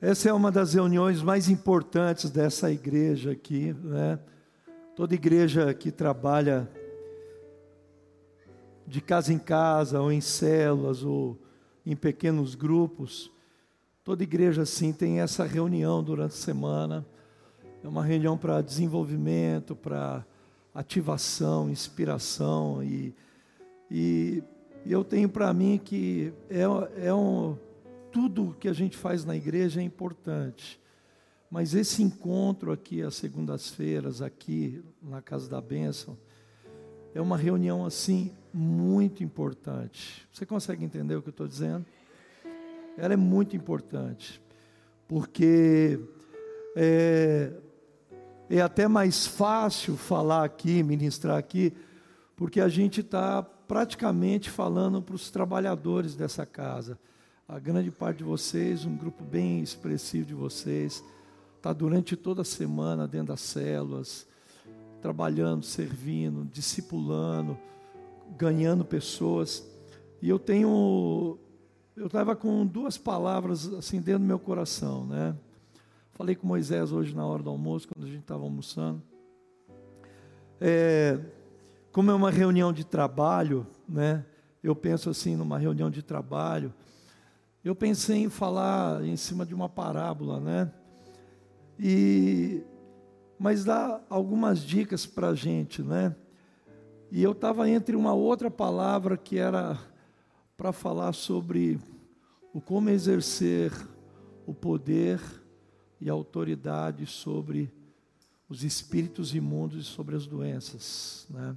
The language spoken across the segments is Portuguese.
Essa é uma das reuniões mais importantes dessa igreja aqui, né? Toda igreja que trabalha de casa em casa, ou em células, ou em pequenos grupos, toda igreja assim tem essa reunião durante a semana. É uma reunião para desenvolvimento, para ativação, inspiração e, e, e eu tenho para mim que é, é um tudo que a gente faz na igreja é importante. Mas esse encontro aqui, às segundas-feiras, aqui na Casa da Bênção, é uma reunião assim muito importante. Você consegue entender o que eu estou dizendo? Ela é muito importante, porque é, é até mais fácil falar aqui, ministrar aqui, porque a gente está praticamente falando para os trabalhadores dessa casa a grande parte de vocês, um grupo bem expressivo de vocês, está durante toda a semana dentro das células, trabalhando, servindo, discipulando, ganhando pessoas. E eu tenho, eu estava com duas palavras assim dentro do meu coração, né? Falei com Moisés hoje na hora do almoço, quando a gente estava almoçando. É, como é uma reunião de trabalho, né? Eu penso assim numa reunião de trabalho eu pensei em falar em cima de uma parábola, né? E, mas dá algumas dicas para a gente, né? E eu estava entre uma outra palavra que era para falar sobre o como exercer o poder e a autoridade sobre os espíritos imundos e sobre as doenças, né?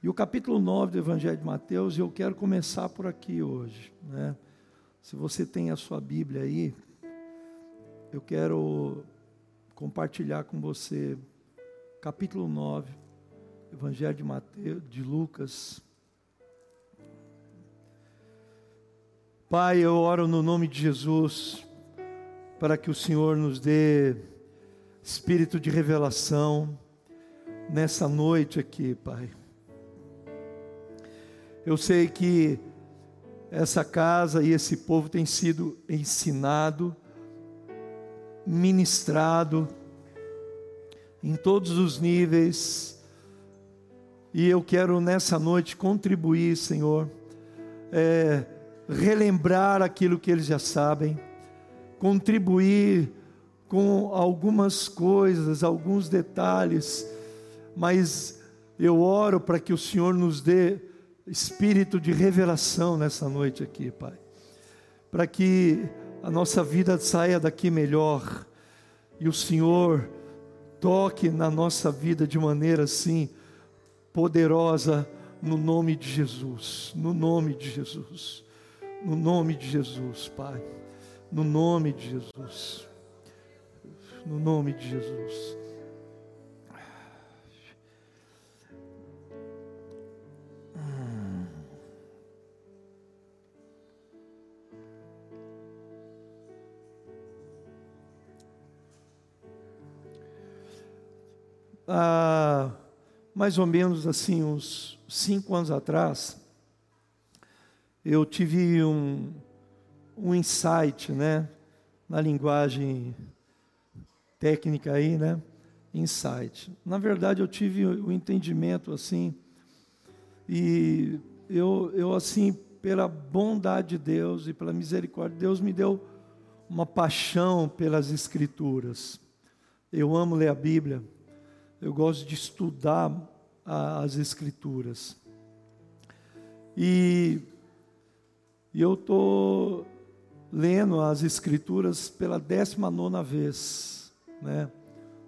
E o capítulo 9 do Evangelho de Mateus, eu quero começar por aqui hoje, né? Se você tem a sua Bíblia aí, eu quero compartilhar com você capítulo 9, Evangelho de Mateus, de Lucas. Pai, eu oro no nome de Jesus para que o Senhor nos dê espírito de revelação nessa noite aqui, Pai. Eu sei que essa casa e esse povo tem sido ensinado, ministrado em todos os níveis, e eu quero nessa noite contribuir, Senhor, é, relembrar aquilo que eles já sabem, contribuir com algumas coisas, alguns detalhes, mas eu oro para que o Senhor nos dê espírito de revelação nessa noite aqui, Pai. Para que a nossa vida saia daqui melhor e o Senhor toque na nossa vida de maneira assim poderosa no nome de Jesus, no nome de Jesus. No nome de Jesus, Pai. No nome de Jesus. No nome de Jesus. Há mais ou menos assim, uns cinco anos atrás, eu tive um, um insight, né, na linguagem técnica aí, né, insight. Na verdade, eu tive o um entendimento assim, e eu, eu assim, pela bondade de Deus e pela misericórdia de Deus, me deu uma paixão pelas Escrituras. Eu amo ler a Bíblia eu gosto de estudar as Escrituras. E, e eu estou lendo as Escrituras pela 19 vez, né?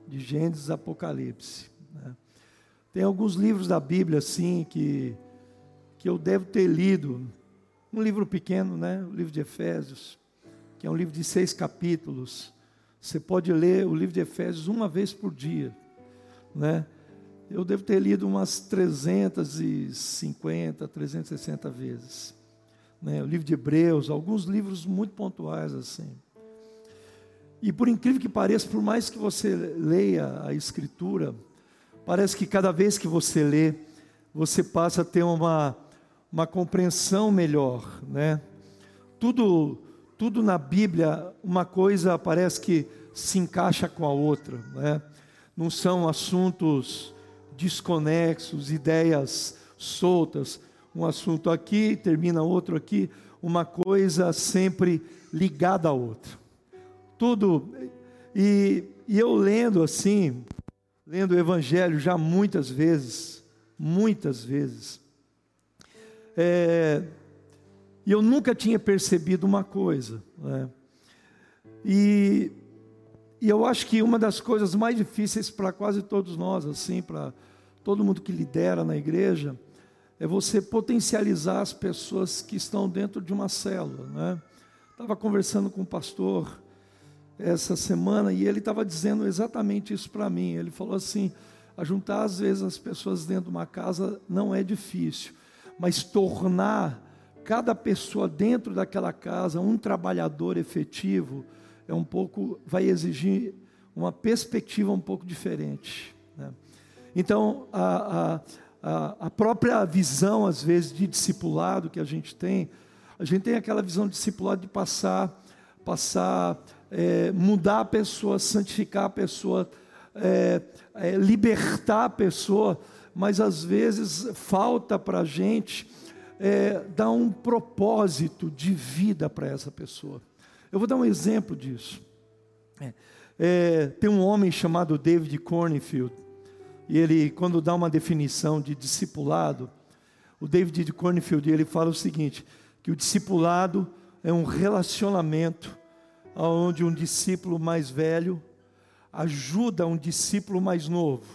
de Gênesis Apocalipse. Né? Tem alguns livros da Bíblia, assim, que, que eu devo ter lido. Um livro pequeno, né? o livro de Efésios, que é um livro de seis capítulos. Você pode ler o livro de Efésios uma vez por dia né? Eu devo ter lido umas 350, 360 vezes. Né? O livro de Hebreus, alguns livros muito pontuais assim. E por incrível que pareça, por mais que você leia a Escritura, parece que cada vez que você lê, você passa a ter uma, uma compreensão melhor, né? Tudo, tudo na Bíblia, uma coisa parece que se encaixa com a outra, né? Não são assuntos desconexos, ideias soltas, um assunto aqui, termina outro aqui, uma coisa sempre ligada à outra. Tudo, e, e eu lendo assim, lendo o Evangelho já muitas vezes, muitas vezes, é, e eu nunca tinha percebido uma coisa, né? e, e eu acho que uma das coisas mais difíceis para quase todos nós, assim, para todo mundo que lidera na igreja, é você potencializar as pessoas que estão dentro de uma célula, né? Estava conversando com um pastor essa semana e ele estava dizendo exatamente isso para mim. Ele falou assim: ajuntar às vezes as pessoas dentro de uma casa não é difícil, mas tornar cada pessoa dentro daquela casa um trabalhador efetivo é um pouco, vai exigir uma perspectiva um pouco diferente. Né? Então, a, a, a própria visão, às vezes, de discipulado que a gente tem, a gente tem aquela visão de discipulado de passar, passar, é, mudar a pessoa, santificar a pessoa, é, é, libertar a pessoa, mas às vezes falta para a gente é, dar um propósito de vida para essa pessoa. Eu vou dar um exemplo disso. É, é, tem um homem chamado David Cornfield, e ele, quando dá uma definição de discipulado, o David Cornfield ele fala o seguinte: que o discipulado é um relacionamento onde um discípulo mais velho ajuda um discípulo mais novo.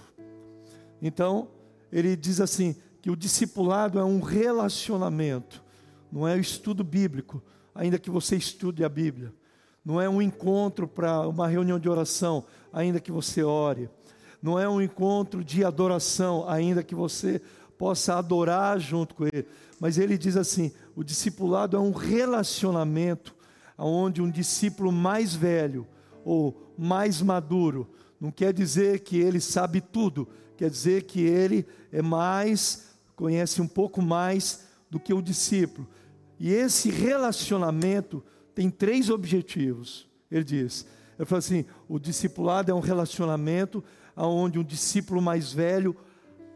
Então, ele diz assim: que o discipulado é um relacionamento, não é o estudo bíblico, ainda que você estude a Bíblia. Não é um encontro para uma reunião de oração, ainda que você ore não é um encontro de adoração, ainda que você possa adorar junto com ele. Mas ele diz assim: o discipulado é um relacionamento onde um discípulo mais velho ou mais maduro, não quer dizer que ele sabe tudo, quer dizer que ele é mais, conhece um pouco mais do que o discípulo. E esse relacionamento tem três objetivos. Ele diz: ele fala assim: o discipulado é um relacionamento onde um discípulo mais velho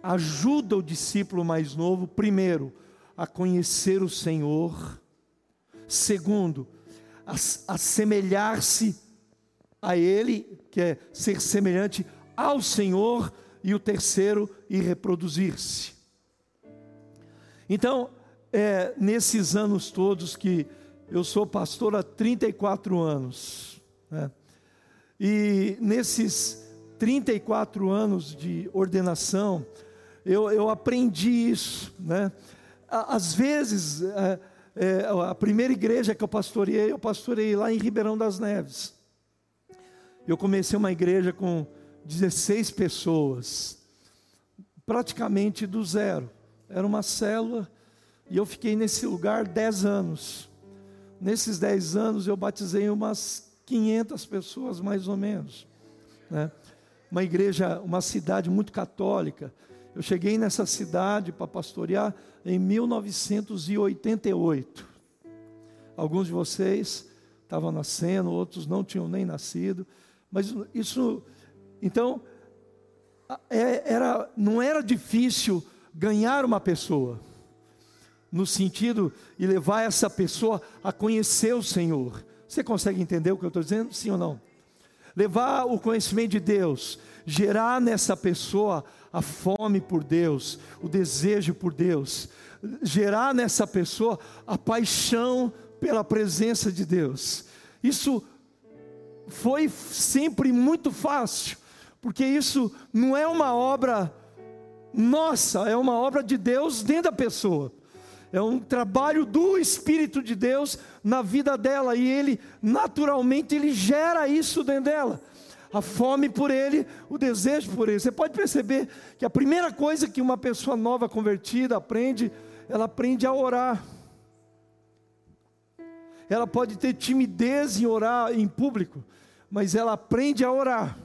ajuda o discípulo mais novo, primeiro, a conhecer o Senhor, segundo, a, assemelhar-se a Ele, que é ser semelhante ao Senhor, e o terceiro, e reproduzir-se. Então, é, nesses anos todos que eu sou pastor há 34 anos, né? e nesses 34 anos de ordenação, eu, eu aprendi isso. Né? Às vezes, é, é, a primeira igreja que eu pastoreei, eu pastorei lá em Ribeirão das Neves. Eu comecei uma igreja com 16 pessoas, praticamente do zero. Era uma célula e eu fiquei nesse lugar 10 anos. Nesses 10 anos eu batizei umas 500 pessoas, mais ou menos. Né? uma igreja, uma cidade muito católica. Eu cheguei nessa cidade para pastorear em 1988. Alguns de vocês estavam nascendo, outros não tinham nem nascido, mas isso, então, é, era, não era difícil ganhar uma pessoa, no sentido de levar essa pessoa a conhecer o Senhor. Você consegue entender o que eu estou dizendo? Sim ou não? levar o conhecimento de Deus, gerar nessa pessoa a fome por Deus, o desejo por Deus, gerar nessa pessoa a paixão pela presença de Deus. Isso foi sempre muito fácil, porque isso não é uma obra nossa, é uma obra de Deus dentro da pessoa é um trabalho do Espírito de Deus na vida dela e ele naturalmente ele gera isso dentro dela. A fome por ele, o desejo por ele. Você pode perceber que a primeira coisa que uma pessoa nova convertida aprende, ela aprende a orar. Ela pode ter timidez em orar em público, mas ela aprende a orar.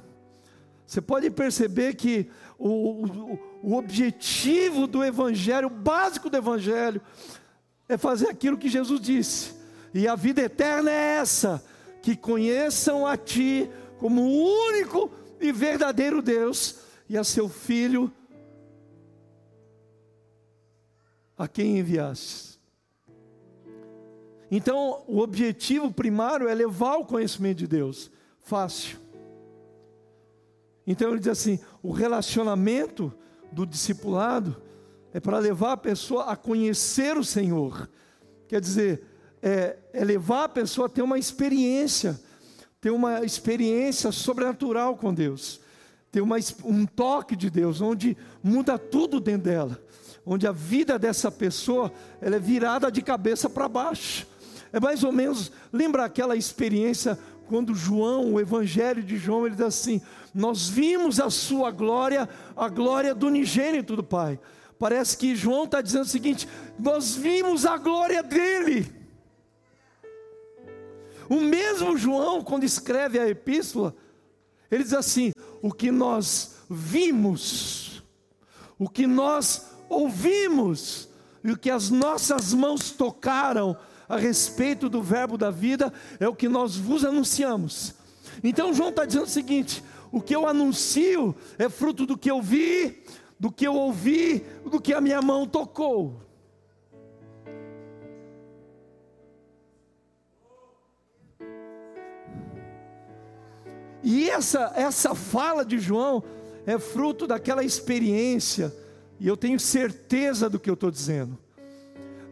Você pode perceber que o, o, o objetivo do Evangelho, o básico do Evangelho, é fazer aquilo que Jesus disse: E a vida eterna é essa: que conheçam a Ti como o único e verdadeiro Deus e a Seu Filho, a quem enviaste. Então, o objetivo primário é levar o conhecimento de Deus. Fácil. Então ele diz assim: o relacionamento do discipulado é para levar a pessoa a conhecer o Senhor. Quer dizer, é, é levar a pessoa a ter uma experiência, ter uma experiência sobrenatural com Deus, ter uma, um toque de Deus, onde muda tudo dentro dela, onde a vida dessa pessoa ela é virada de cabeça para baixo. É mais ou menos, lembra aquela experiência quando João, o Evangelho de João, ele diz assim: Nós vimos a sua glória, a glória do unigênito do Pai. Parece que João está dizendo o seguinte: Nós vimos a glória dele. O mesmo João, quando escreve a epístola, ele diz assim: O que nós vimos, o que nós ouvimos, e o que as nossas mãos tocaram, a respeito do verbo da vida é o que nós vos anunciamos. Então João está dizendo o seguinte: o que eu anuncio é fruto do que eu vi, do que eu ouvi, do que a minha mão tocou. E essa, essa fala de João é fruto daquela experiência, e eu tenho certeza do que eu estou dizendo.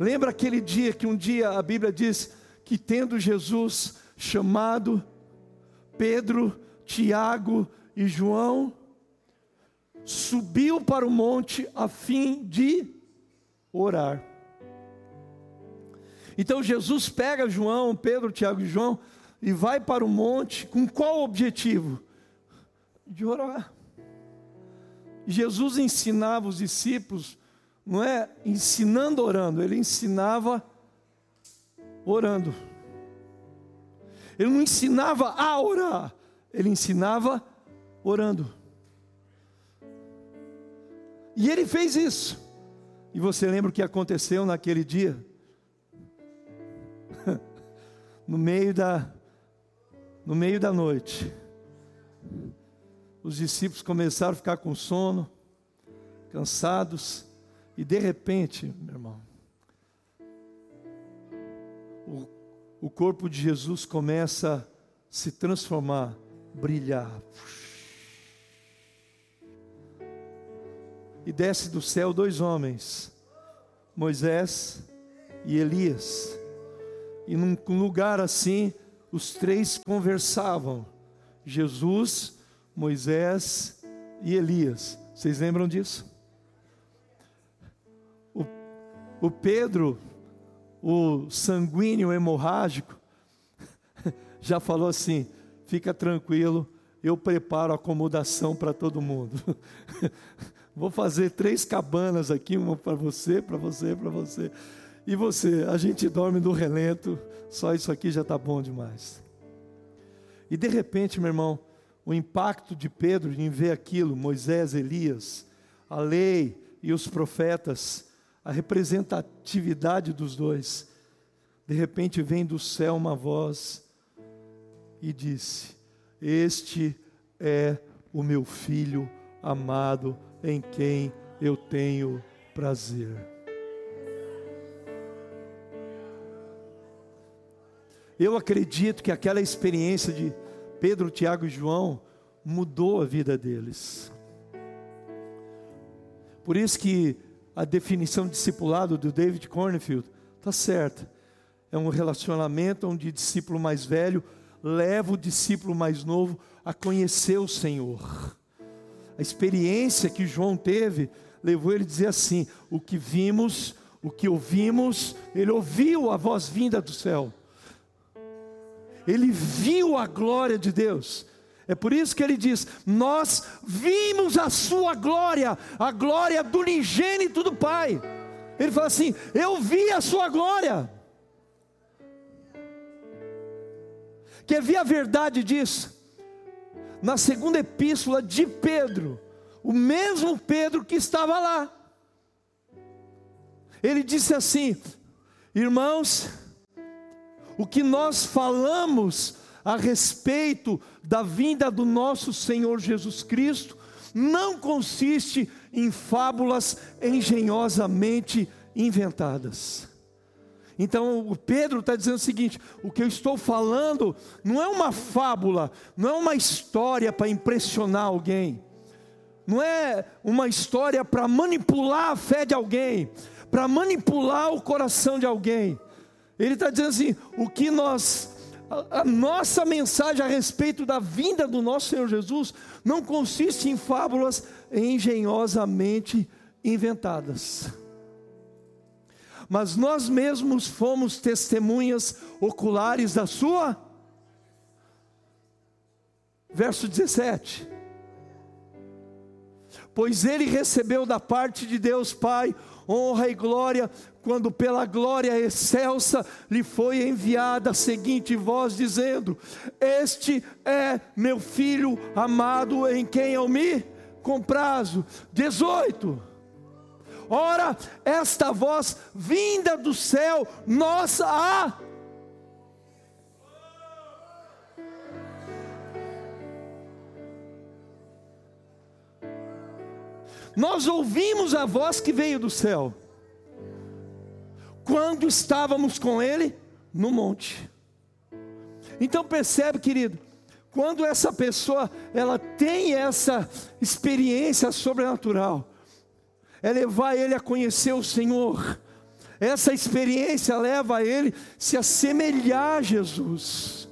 Lembra aquele dia que um dia a Bíblia diz que tendo Jesus chamado Pedro, Tiago e João, subiu para o monte a fim de orar. Então Jesus pega João, Pedro, Tiago e João e vai para o monte com qual objetivo? De orar. Jesus ensinava os discípulos não é ensinando orando, ele ensinava orando. Ele não ensinava a orar, ele ensinava orando. E ele fez isso. E você lembra o que aconteceu naquele dia? no meio da no meio da noite. Os discípulos começaram a ficar com sono, cansados. E de repente, meu irmão, o, o corpo de Jesus começa a se transformar, brilhar. E desce do céu dois homens, Moisés e Elias. E num lugar assim, os três conversavam: Jesus, Moisés e Elias. Vocês lembram disso? O Pedro, o sanguíneo hemorrágico, já falou assim: fica tranquilo, eu preparo acomodação para todo mundo. Vou fazer três cabanas aqui, uma para você, para você, para você. E você, a gente dorme no relento, só isso aqui já está bom demais. E de repente, meu irmão, o impacto de Pedro em ver aquilo, Moisés, Elias, a lei e os profetas, a representatividade dos dois. De repente vem do céu uma voz e disse: Este é o meu filho amado, em quem eu tenho prazer. Eu acredito que aquela experiência de Pedro, Tiago e João mudou a vida deles. Por isso que a definição de discipulado do David Cornfield está certa. É um relacionamento onde o discípulo mais velho leva o discípulo mais novo a conhecer o Senhor. A experiência que João teve levou ele a dizer assim: o que vimos, o que ouvimos, ele ouviu a voz vinda do céu. Ele viu a glória de Deus. É por isso que ele diz: Nós vimos a sua glória, a glória do unigênito do Pai. Ele fala assim: Eu vi a sua glória. Quer ver a verdade disso? Na segunda epístola de Pedro, o mesmo Pedro que estava lá, ele disse assim: Irmãos, o que nós falamos a respeito da vinda do nosso Senhor Jesus Cristo não consiste em fábulas engenhosamente inventadas. Então o Pedro está dizendo o seguinte: o que eu estou falando não é uma fábula, não é uma história para impressionar alguém, não é uma história para manipular a fé de alguém, para manipular o coração de alguém. Ele está dizendo assim: o que nós a, nossa mensagem a respeito da vinda do nosso Senhor Jesus não consiste em fábulas engenhosamente inventadas. Mas nós mesmos fomos testemunhas oculares da sua. Verso 17. Pois ele recebeu da parte de Deus Pai honra e glória, quando pela glória excelsa lhe foi enviada a seguinte voz, dizendo: Este é meu filho amado, em quem eu me comprazo. 18. Ora, esta voz vinda do céu, nossa a Nós ouvimos a voz que veio do céu, quando estávamos com Ele no monte. Então percebe, querido, quando essa pessoa ela tem essa experiência sobrenatural, é levar ele a conhecer o Senhor. Essa experiência leva ele se assemelhar a Jesus,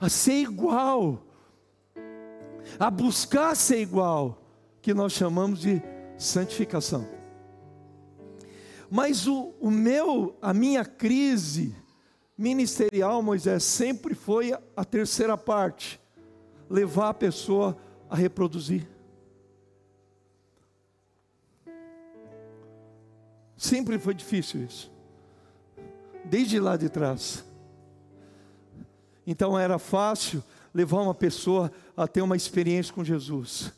a ser igual, a buscar ser igual que nós chamamos de santificação. Mas o, o meu, a minha crise ministerial, Moisés, sempre foi a, a terceira parte, levar a pessoa a reproduzir. Sempre foi difícil isso. Desde lá de trás. Então era fácil levar uma pessoa a ter uma experiência com Jesus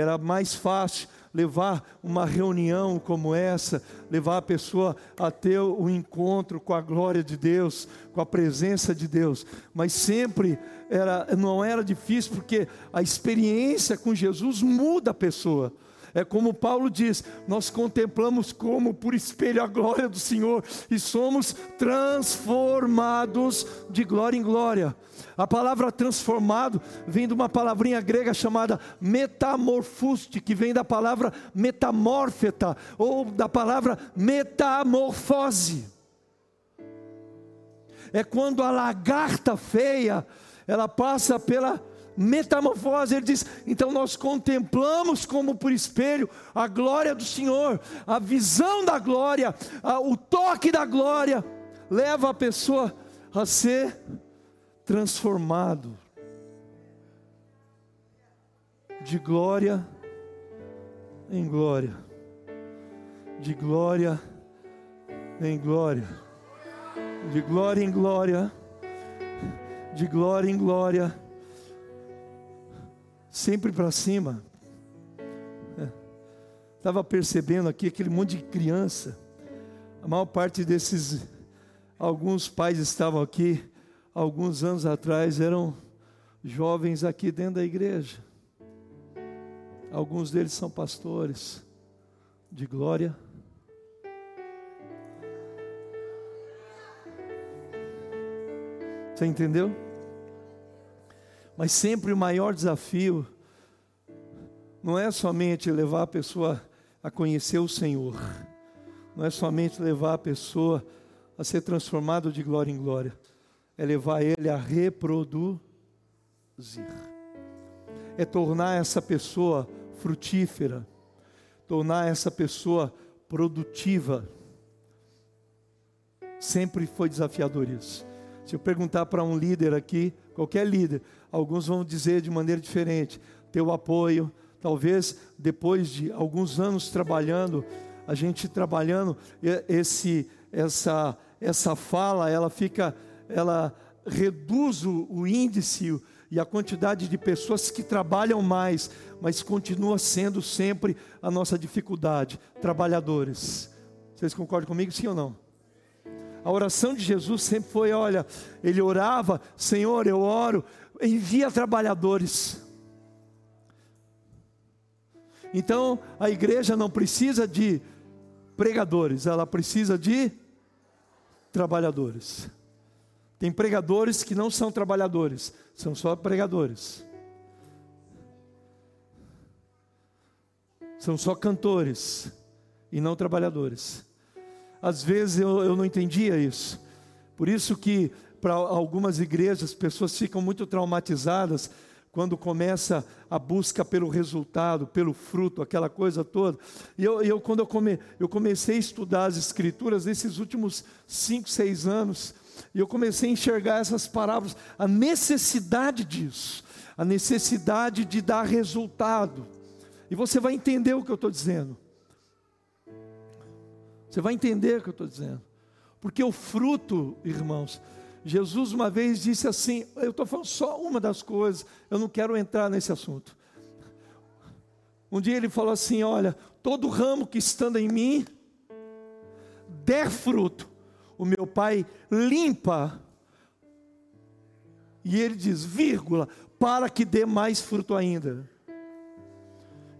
era mais fácil levar uma reunião como essa, levar a pessoa a ter o um encontro com a glória de Deus, com a presença de Deus. Mas sempre era, não era difícil, porque a experiência com Jesus muda a pessoa. É como Paulo diz: nós contemplamos como por espelho a glória do Senhor e somos transformados de glória em glória. A palavra transformado vem de uma palavrinha grega chamada metamorfuste, que vem da palavra metamórfeta, ou da palavra metamorfose. É quando a lagarta feia, ela passa pela metamorfose. Ele diz: então nós contemplamos como por espelho a glória do Senhor, a visão da glória, a, o toque da glória, leva a pessoa a ser transformado de glória em glória, de glória em glória, de glória em glória, de glória em glória, sempre para cima. Estava percebendo aqui aquele monte de criança, a maior parte desses, alguns pais estavam aqui alguns anos atrás eram jovens aqui dentro da igreja. Alguns deles são pastores de glória. Você entendeu? Mas sempre o maior desafio não é somente levar a pessoa a conhecer o Senhor, não é somente levar a pessoa a ser transformado de glória em glória, é levar ele a reproduzir, é tornar essa pessoa frutífera, tornar essa pessoa produtiva. Sempre foi desafiador isso. Se eu perguntar para um líder aqui, qualquer líder, alguns vão dizer de maneira diferente, teu apoio, talvez depois de alguns anos trabalhando, a gente trabalhando esse essa essa fala, ela fica ela reduz o, o índice e a quantidade de pessoas que trabalham mais, mas continua sendo sempre a nossa dificuldade, trabalhadores. Vocês concordam comigo, sim ou não? A oração de Jesus sempre foi: olha, ele orava, Senhor, eu oro, envia trabalhadores. Então, a igreja não precisa de pregadores, ela precisa de trabalhadores. Tem pregadores que não são trabalhadores, são só pregadores. São só cantores e não trabalhadores. Às vezes eu, eu não entendia isso. Por isso que para algumas igrejas pessoas ficam muito traumatizadas quando começa a busca pelo resultado, pelo fruto, aquela coisa toda. E eu, eu quando eu, come, eu comecei a estudar as escrituras nesses últimos cinco, seis anos, e eu comecei a enxergar essas palavras, a necessidade disso, a necessidade de dar resultado. E você vai entender o que eu estou dizendo. Você vai entender o que eu estou dizendo. Porque o fruto, irmãos, Jesus uma vez disse assim: eu estou falando só uma das coisas, eu não quero entrar nesse assunto. Um dia ele falou assim: Olha, todo ramo que estando em mim der fruto, o meu Pai limpa. E ele diz, vírgula, para que dê mais fruto ainda.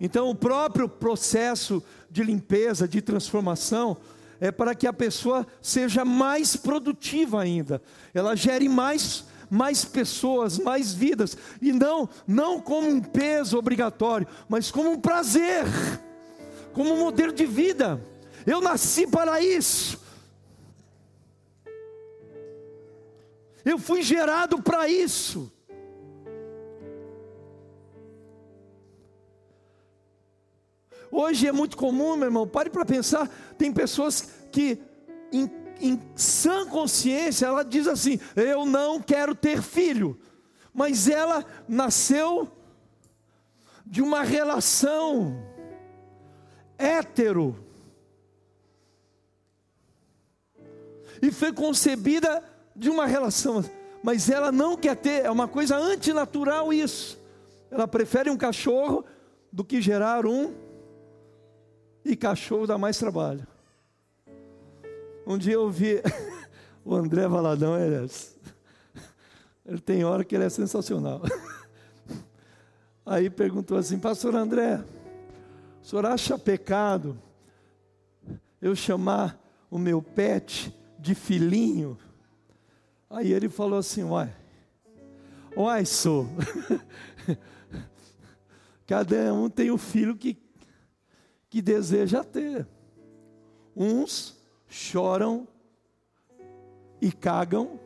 Então, o próprio processo de limpeza, de transformação, é para que a pessoa seja mais produtiva ainda, ela gere mais mais pessoas, mais vidas, e não não como um peso obrigatório, mas como um prazer, como um modelo de vida. Eu nasci para isso. Eu fui gerado para isso. Hoje é muito comum, meu irmão, pare para pensar, tem pessoas que em, em sã consciência ela diz assim: "Eu não quero ter filho". Mas ela nasceu de uma relação hétero. E foi concebida de uma relação, mas ela não quer ter, é uma coisa antinatural isso. Ela prefere um cachorro do que gerar um e cachorro dá mais trabalho. Um dia eu vi o André Valadão, ele, é, ele tem hora que ele é sensacional. Aí perguntou assim, pastor André, o senhor acha pecado eu chamar o meu pet de filhinho? Aí ele falou assim, uai, uai sou. Cada um tem o filho que que deseja ter. Uns choram e cagam,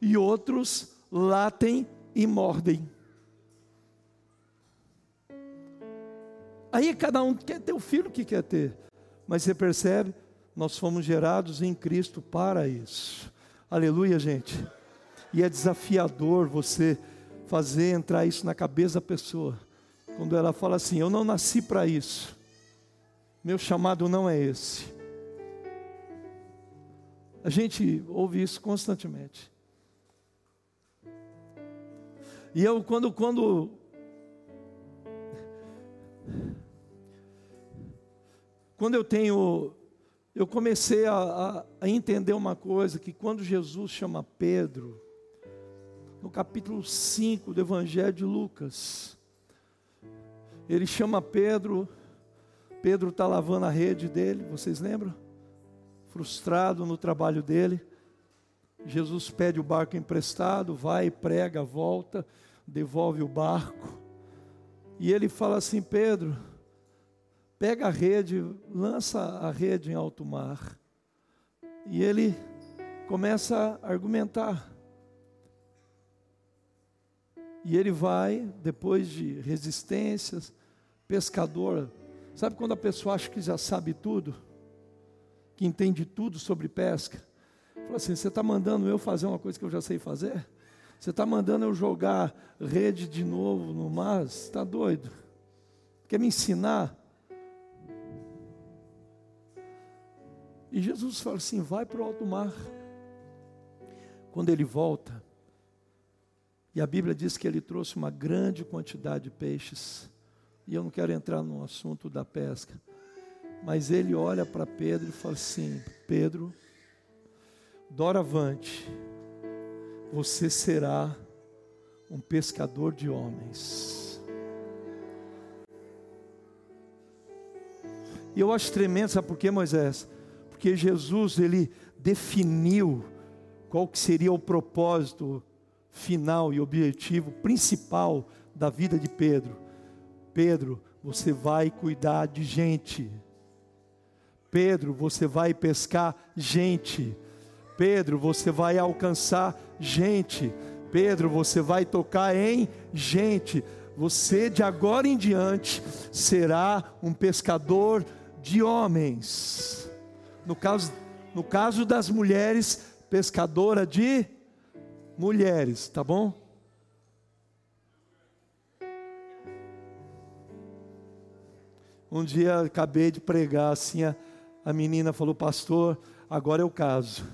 e outros latem e mordem. Aí cada um quer ter o filho que quer ter, mas você percebe, nós fomos gerados em Cristo para isso. Aleluia, gente. E é desafiador você fazer entrar isso na cabeça da pessoa. Quando ela fala assim: Eu não nasci para isso, meu chamado não é esse. A gente ouve isso constantemente. E eu, quando, quando quando eu tenho, eu comecei a, a, entender uma coisa, que quando Jesus chama Pedro, no capítulo 5 do Evangelho de Lucas, ele chama Pedro, Pedro está lavando a rede dele, vocês lembram? Frustrado no trabalho dele. Jesus pede o barco emprestado, vai, prega, volta, devolve o barco. E ele fala assim: Pedro, pega a rede, lança a rede em alto mar. E ele começa a argumentar. E ele vai, depois de resistências, pescador. Sabe quando a pessoa acha que já sabe tudo? Que entende tudo sobre pesca? Fala assim: você está mandando eu fazer uma coisa que eu já sei fazer? Você está mandando eu jogar rede de novo no mar? Você está doido? Quer me ensinar? E Jesus fala assim: vai para o alto mar. Quando ele volta, e a Bíblia diz que ele trouxe uma grande quantidade de peixes. E eu não quero entrar no assunto da pesca. Mas ele olha para Pedro e fala assim: Pedro, doravante, você será um pescador de homens. E eu acho tremendo, sabe por quê, Moisés? Porque Jesus, ele definiu qual que seria o propósito final e objetivo principal da vida de Pedro. Pedro, você vai cuidar de gente. Pedro, você vai pescar gente. Pedro, você vai alcançar gente. Pedro, você vai tocar em gente. Você de agora em diante será um pescador de homens. No caso, no caso das mulheres, pescadora de mulheres, tá bom? Um dia acabei de pregar assim, a, a menina falou, pastor, agora é o caso.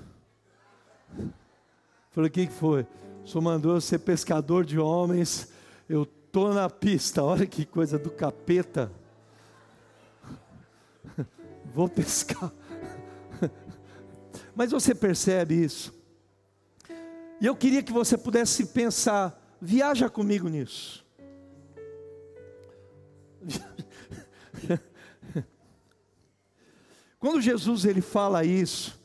Falei, o que, que foi? O senhor mandou eu ser pescador de homens, eu tô na pista, olha que coisa do capeta. Vou pescar. Mas você percebe isso? E eu queria que você pudesse pensar, viaja comigo nisso. Quando Jesus ele fala isso,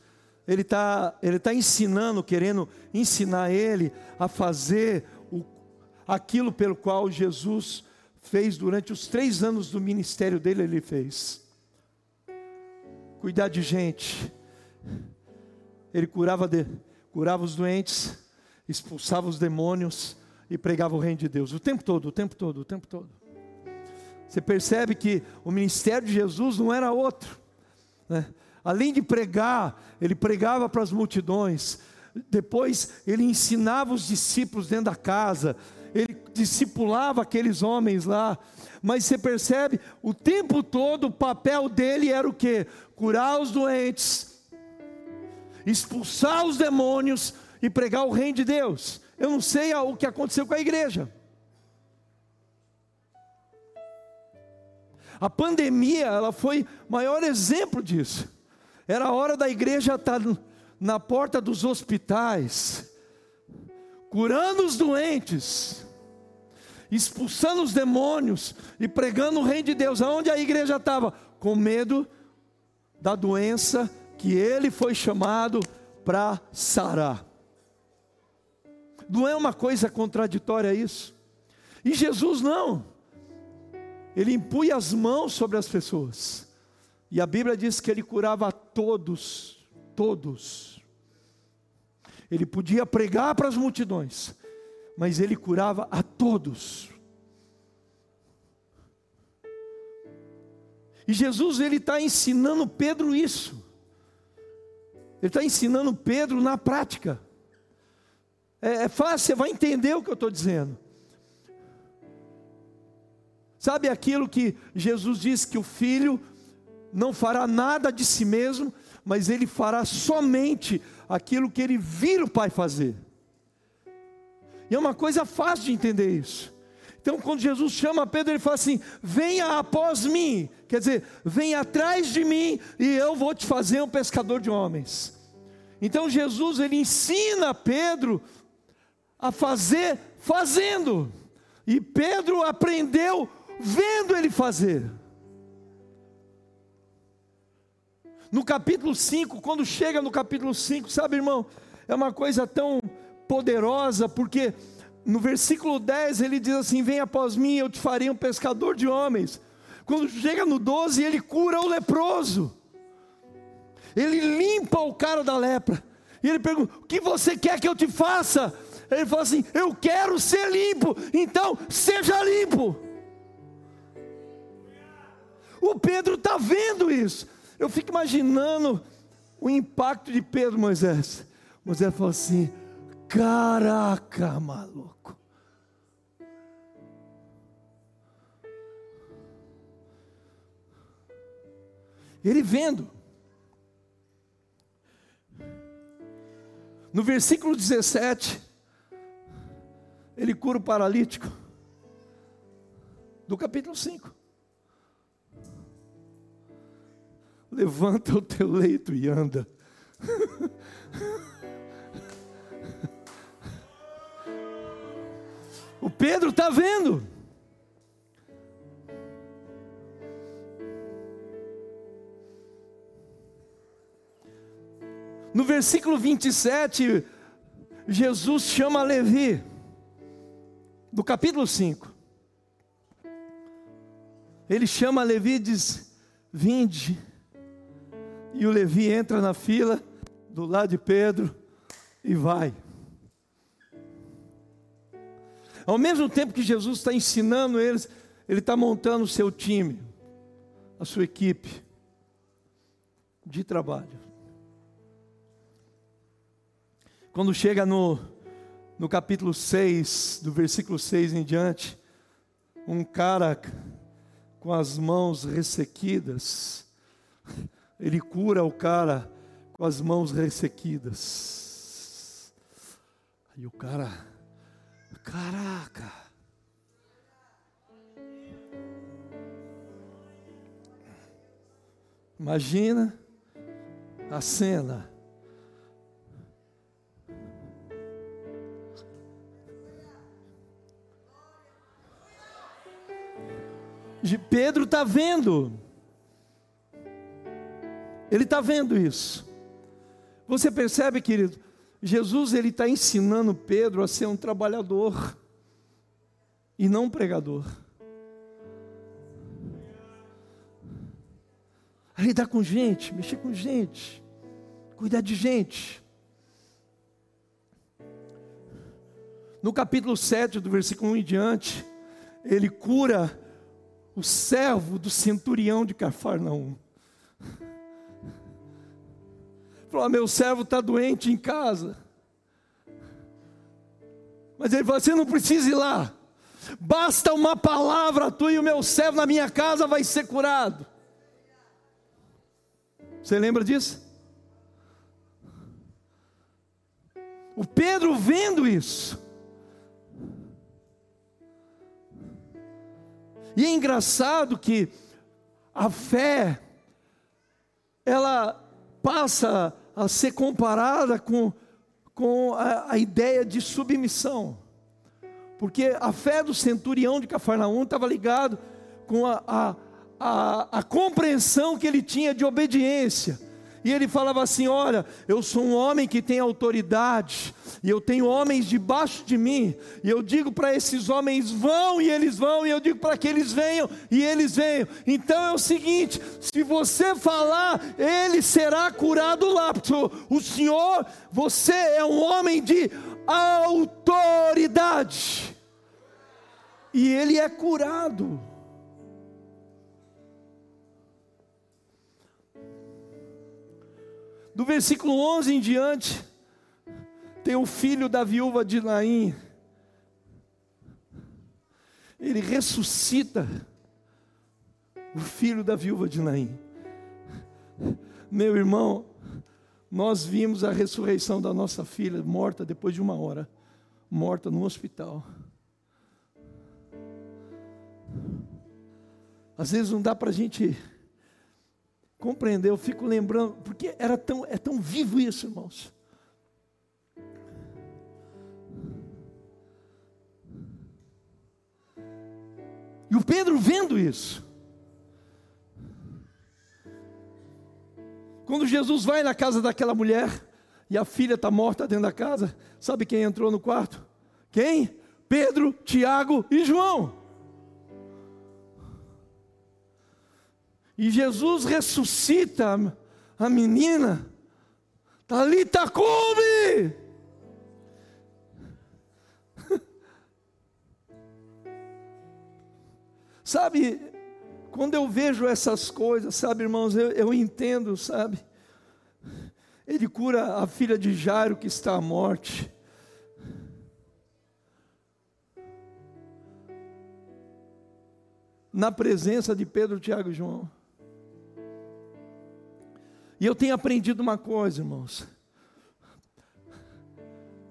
ele está ele tá ensinando, querendo ensinar ele a fazer o, aquilo pelo qual Jesus fez durante os três anos do ministério dele, ele fez. Cuidar de gente. Ele curava, de, curava os doentes, expulsava os demônios e pregava o reino de Deus. O tempo todo, o tempo todo, o tempo todo. Você percebe que o ministério de Jesus não era outro. Né? Além de pregar, ele pregava para as multidões. Depois ele ensinava os discípulos dentro da casa. Ele discipulava aqueles homens lá. Mas você percebe, o tempo todo o papel dele era o que? Curar os doentes, expulsar os demônios e pregar o reino de Deus. Eu não sei o que aconteceu com a igreja. A pandemia, ela foi maior exemplo disso. Era a hora da igreja estar na porta dos hospitais, curando os doentes, expulsando os demônios e pregando o reino de Deus. Aonde a igreja estava? Com medo da doença que ele foi chamado para sarar. Não é uma coisa contraditória isso? E Jesus não ele impunha as mãos sobre as pessoas. E a Bíblia diz que ele curava todos, todos. Ele podia pregar para as multidões, mas ele curava a todos. E Jesus ele está ensinando Pedro isso. Ele está ensinando Pedro na prática. É, é fácil, você vai entender o que eu estou dizendo. Sabe aquilo que Jesus disse que o filho não fará nada de si mesmo, mas ele fará somente aquilo que ele vira o pai fazer. E é uma coisa fácil de entender isso. Então, quando Jesus chama Pedro, ele fala assim: Venha após mim, quer dizer, venha atrás de mim e eu vou te fazer um pescador de homens. Então, Jesus ele ensina Pedro a fazer fazendo, e Pedro aprendeu vendo ele fazer. No capítulo 5, quando chega no capítulo 5, sabe, irmão, é uma coisa tão poderosa, porque no versículo 10 ele diz assim: Vem após mim, eu te farei um pescador de homens. Quando chega no 12, ele cura o leproso, ele limpa o cara da lepra, e ele pergunta: O que você quer que eu te faça? Ele fala assim: Eu quero ser limpo, então seja limpo. O Pedro está vendo isso. Eu fico imaginando o impacto de Pedro, Moisés. Moisés falou assim: Caraca, maluco. Ele vendo. No versículo 17, ele cura o paralítico. Do capítulo 5. levanta o teu leito e anda. o Pedro está vendo. No versículo 27, Jesus chama Levi, do capítulo 5. Ele chama Levi e diz: Vinde e o Levi entra na fila do lado de Pedro e vai. Ao mesmo tempo que Jesus está ensinando eles, ele está montando o seu time, a sua equipe de trabalho. Quando chega no, no capítulo 6, do versículo 6 em diante, um cara com as mãos ressequidas, ele cura o cara com as mãos ressequidas. Aí o cara, caraca. Imagina a cena. de Pedro está vendo. Ele está vendo isso. Você percebe, querido? Jesus ele está ensinando Pedro a ser um trabalhador e não um pregador. A lidar com gente, mexer com gente, cuidar de gente. No capítulo 7, do versículo 1 em diante, ele cura o servo do centurião de Cafarnaum. Falou: ah, meu servo está doente em casa. Mas ele falou: você não precisa ir lá. Basta uma palavra tua e o meu servo na minha casa vai ser curado. Você lembra disso? O Pedro vendo isso, E é engraçado que a fé, ela passa a ser comparada com, com a, a ideia de submissão. Porque a fé do centurião de Cafarnaum estava ligado com a, a, a, a compreensão que ele tinha de obediência. E ele falava assim: Olha, eu sou um homem que tem autoridade, e eu tenho homens debaixo de mim, e eu digo para esses homens: vão, e eles vão, e eu digo para que eles venham, e eles venham. Então é o seguinte: se você falar, ele será curado lá. O Senhor, você é um homem de autoridade, e ele é curado. Do versículo 11 em diante, tem o filho da viúva de Naim. Ele ressuscita o filho da viúva de Naim. Meu irmão, nós vimos a ressurreição da nossa filha morta depois de uma hora, morta no hospital. Às vezes não dá para a gente compreender, eu fico lembrando, porque era tão, é tão vivo isso, irmãos. E o Pedro vendo isso. Quando Jesus vai na casa daquela mulher e a filha está morta dentro da casa, sabe quem entrou no quarto? Quem? Pedro, Tiago e João. E Jesus ressuscita a menina. Talita come! sabe, quando eu vejo essas coisas, sabe, irmãos, eu, eu entendo, sabe? Ele cura a filha de Jairo que está à morte. Na presença de Pedro, Tiago e João. E eu tenho aprendido uma coisa, irmãos.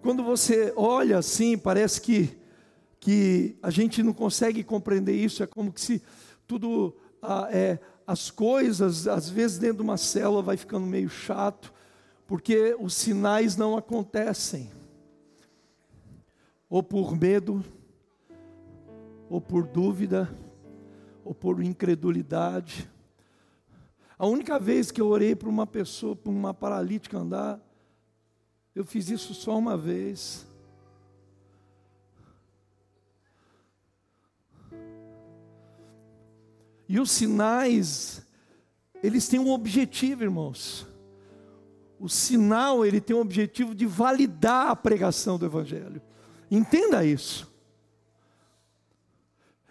Quando você olha assim, parece que, que a gente não consegue compreender isso, é como que se tudo, ah, é, as coisas, às vezes dentro de uma célula vai ficando meio chato, porque os sinais não acontecem. Ou por medo, ou por dúvida, ou por incredulidade. A única vez que eu orei para uma pessoa, para uma paralítica andar, eu fiz isso só uma vez. E os sinais, eles têm um objetivo, irmãos. O sinal, ele tem o objetivo de validar a pregação do Evangelho. Entenda isso.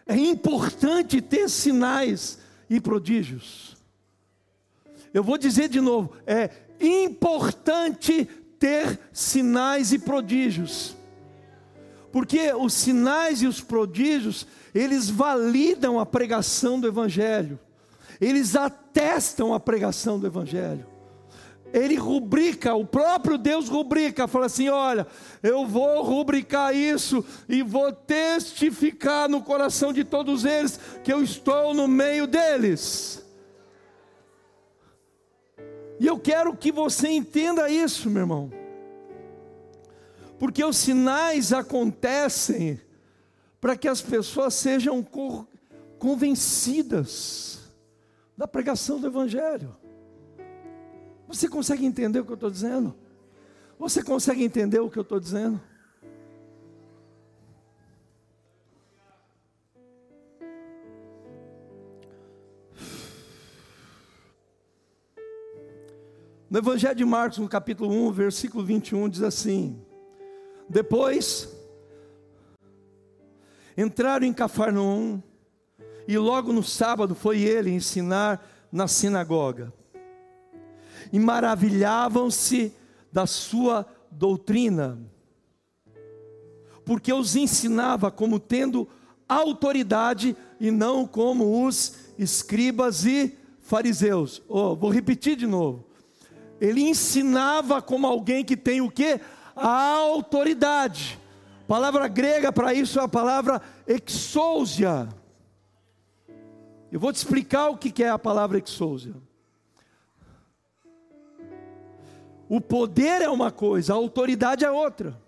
É importante ter sinais e prodígios. Eu vou dizer de novo: é importante ter sinais e prodígios. Porque os sinais e os prodígios, eles validam a pregação do Evangelho, eles atestam a pregação do Evangelho. Ele rubrica, o próprio Deus rubrica, fala assim: olha, eu vou rubricar isso e vou testificar no coração de todos eles que eu estou no meio deles. E eu quero que você entenda isso, meu irmão. Porque os sinais acontecem para que as pessoas sejam convencidas da pregação do Evangelho. Você consegue entender o que eu estou dizendo? Você consegue entender o que eu estou dizendo? No Evangelho de Marcos, no capítulo 1, versículo 21, diz assim: Depois entraram em Cafarnaum, e logo no sábado foi ele ensinar na sinagoga. E maravilhavam-se da sua doutrina, porque os ensinava como tendo autoridade e não como os escribas e fariseus. Oh, vou repetir de novo ele ensinava como alguém que tem o que? A autoridade. A palavra grega para isso é a palavra exousia. Eu vou te explicar o que é a palavra exousia. O poder é uma coisa, a autoridade é outra.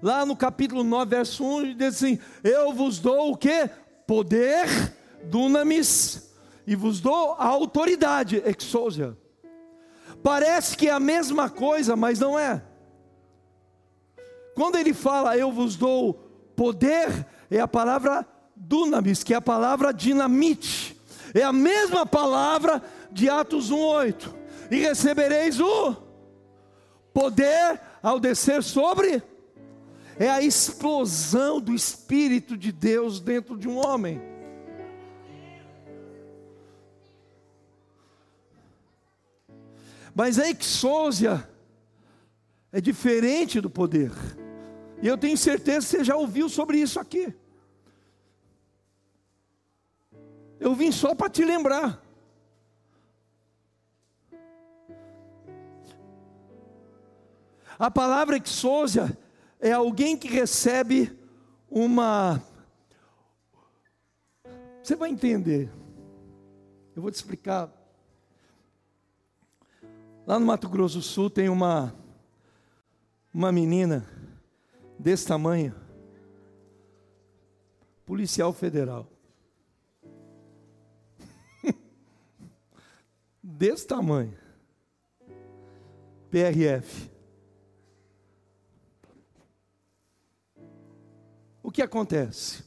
Lá no capítulo 9, verso 1, diz assim: Eu vos dou o que? Poder, dunamis, e vos dou a autoridade, exousia. Parece que é a mesma coisa, mas não é. Quando ele fala, eu vos dou poder, é a palavra dunamis, que é a palavra dinamite. É a mesma palavra de Atos 1:8. E recebereis o poder ao descer sobre é a explosão do espírito de Deus dentro de um homem. Mas a exousia é diferente do poder. E eu tenho certeza que você já ouviu sobre isso aqui. Eu vim só para te lembrar. A palavra exousia é alguém que recebe uma. Você vai entender. Eu vou te explicar Lá no Mato Grosso do Sul tem uma uma menina desse tamanho, policial federal. desse tamanho. PRF. O que acontece?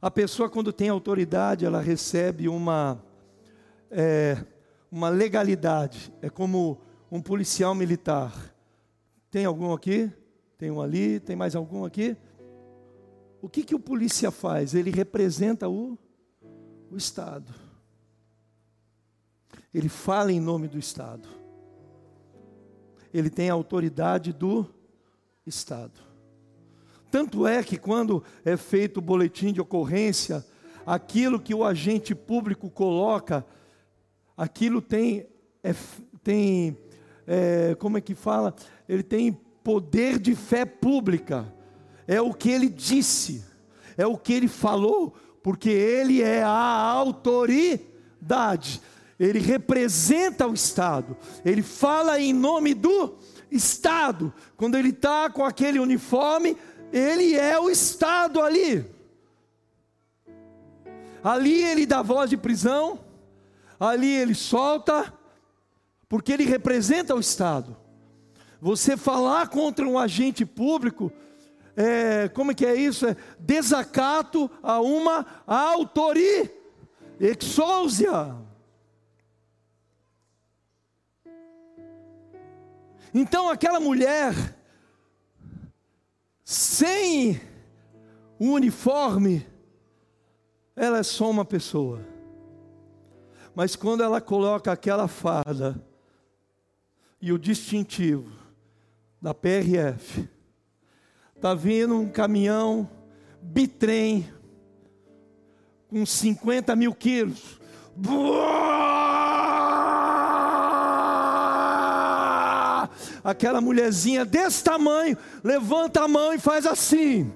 A pessoa, quando tem autoridade, ela recebe uma é, uma legalidade. É como um policial militar. Tem algum aqui? Tem um ali? Tem mais algum aqui? O que, que o polícia faz? Ele representa o, o Estado. Ele fala em nome do Estado. Ele tem a autoridade do Estado. Tanto é que quando é feito o boletim de ocorrência, aquilo que o agente público coloca aquilo tem, é, tem é, como é que fala? Ele tem poder de fé pública. É o que ele disse, é o que ele falou, porque ele é a autoridade. Ele representa o Estado. Ele fala em nome do Estado. Quando ele está com aquele uniforme, ele é o Estado ali. Ali ele dá voz de prisão, ali ele solta, porque ele representa o Estado. Você falar contra um agente público, é, como é que é isso? É desacato a uma autoria, exousia. Então aquela mulher, sem o uniforme, ela é só uma pessoa. Mas quando ela coloca aquela farda e o distintivo da PRF, está vindo um caminhão bitrem com 50 mil quilos. Aquela mulherzinha desse tamanho levanta a mão e faz assim.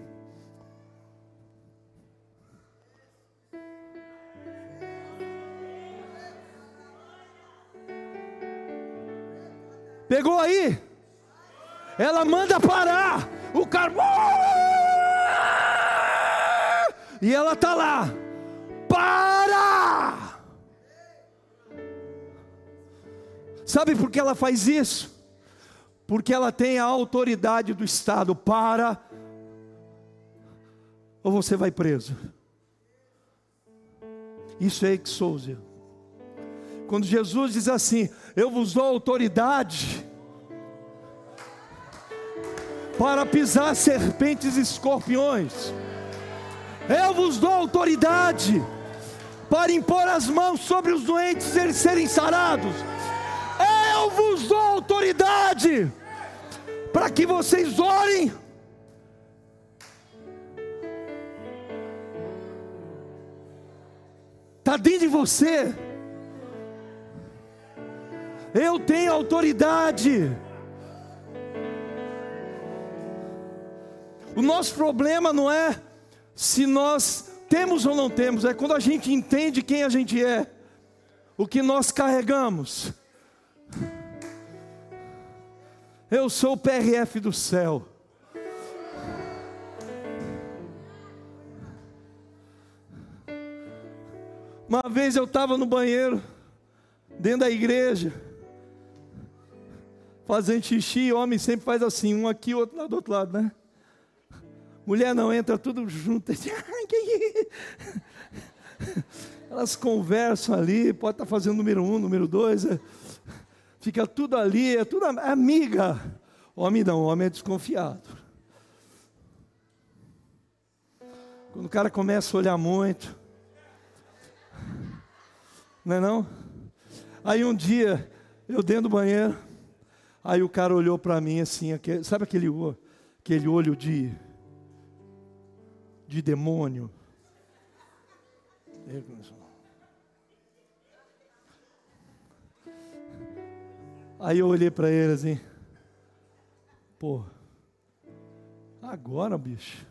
Pegou aí? Ela manda parar. O cara. E ela tá lá. Para! Sabe por que ela faz isso? Porque ela tem a autoridade do Estado. Para! Ou você vai preso. Isso é exousia. Quando Jesus diz assim: Eu vos dou autoridade para pisar serpentes e escorpiões. Eu vos dou autoridade para impor as mãos sobre os doentes e eles serem sarados. Eu vos dou autoridade para que vocês orem. Está dentro de você. Eu tenho autoridade. O nosso problema não é se nós temos ou não temos, é quando a gente entende quem a gente é, o que nós carregamos. Eu sou o PRF do céu. Uma vez eu estava no banheiro, dentro da igreja, fazendo xixi, homem sempre faz assim, um aqui, outro lá do outro lado, né? Mulher não entra tudo junto. Elas conversam ali, pode estar fazendo número um, número dois, é, fica tudo ali, é tudo amiga. Homem não, homem é desconfiado. Quando o cara começa a olhar muito, não é não? Aí um dia, eu dentro do banheiro, Aí o cara olhou para mim assim, aquele, sabe aquele, aquele olho de, de demônio? Aí eu olhei para ele assim, pô, agora bicho,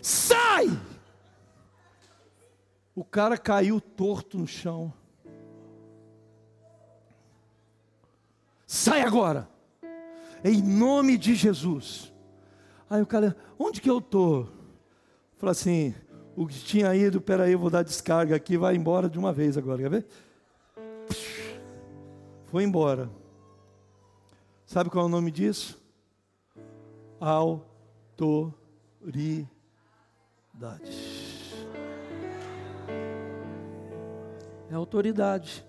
sai! O cara caiu torto no chão. Sai agora, em nome de Jesus. Aí o cara, onde que eu estou? Fala assim, o que tinha ido, peraí, eu vou dar descarga aqui, vai embora de uma vez agora, quer ver? Foi embora. Sabe qual é o nome disso? Autoridade. É autoridade.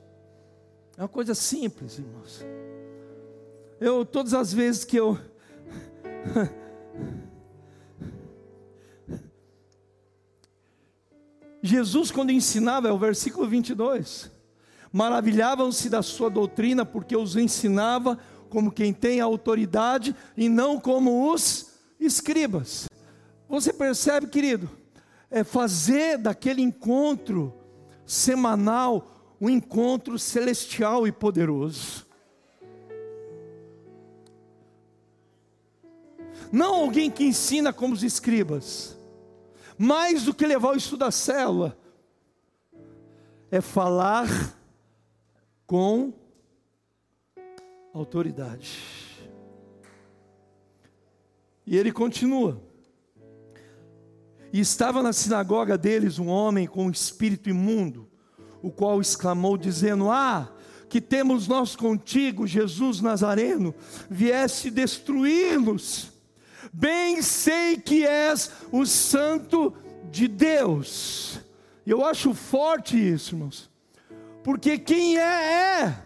É uma coisa simples, irmãos. Eu, todas as vezes que eu. Jesus, quando ensinava, é o versículo 22. Maravilhavam-se da sua doutrina, porque os ensinava como quem tem autoridade e não como os escribas. Você percebe, querido? É fazer daquele encontro semanal um encontro celestial e poderoso. Não alguém que ensina como os escribas. Mais do que levar o estudo à célula, é falar com autoridade. E ele continua. E estava na sinagoga deles um homem com um espírito imundo, o qual exclamou, dizendo: Ah, que temos nós contigo, Jesus Nazareno, vieste destruir-nos. Bem sei que és o Santo de Deus. E eu acho forte isso, irmãos, porque quem é, é.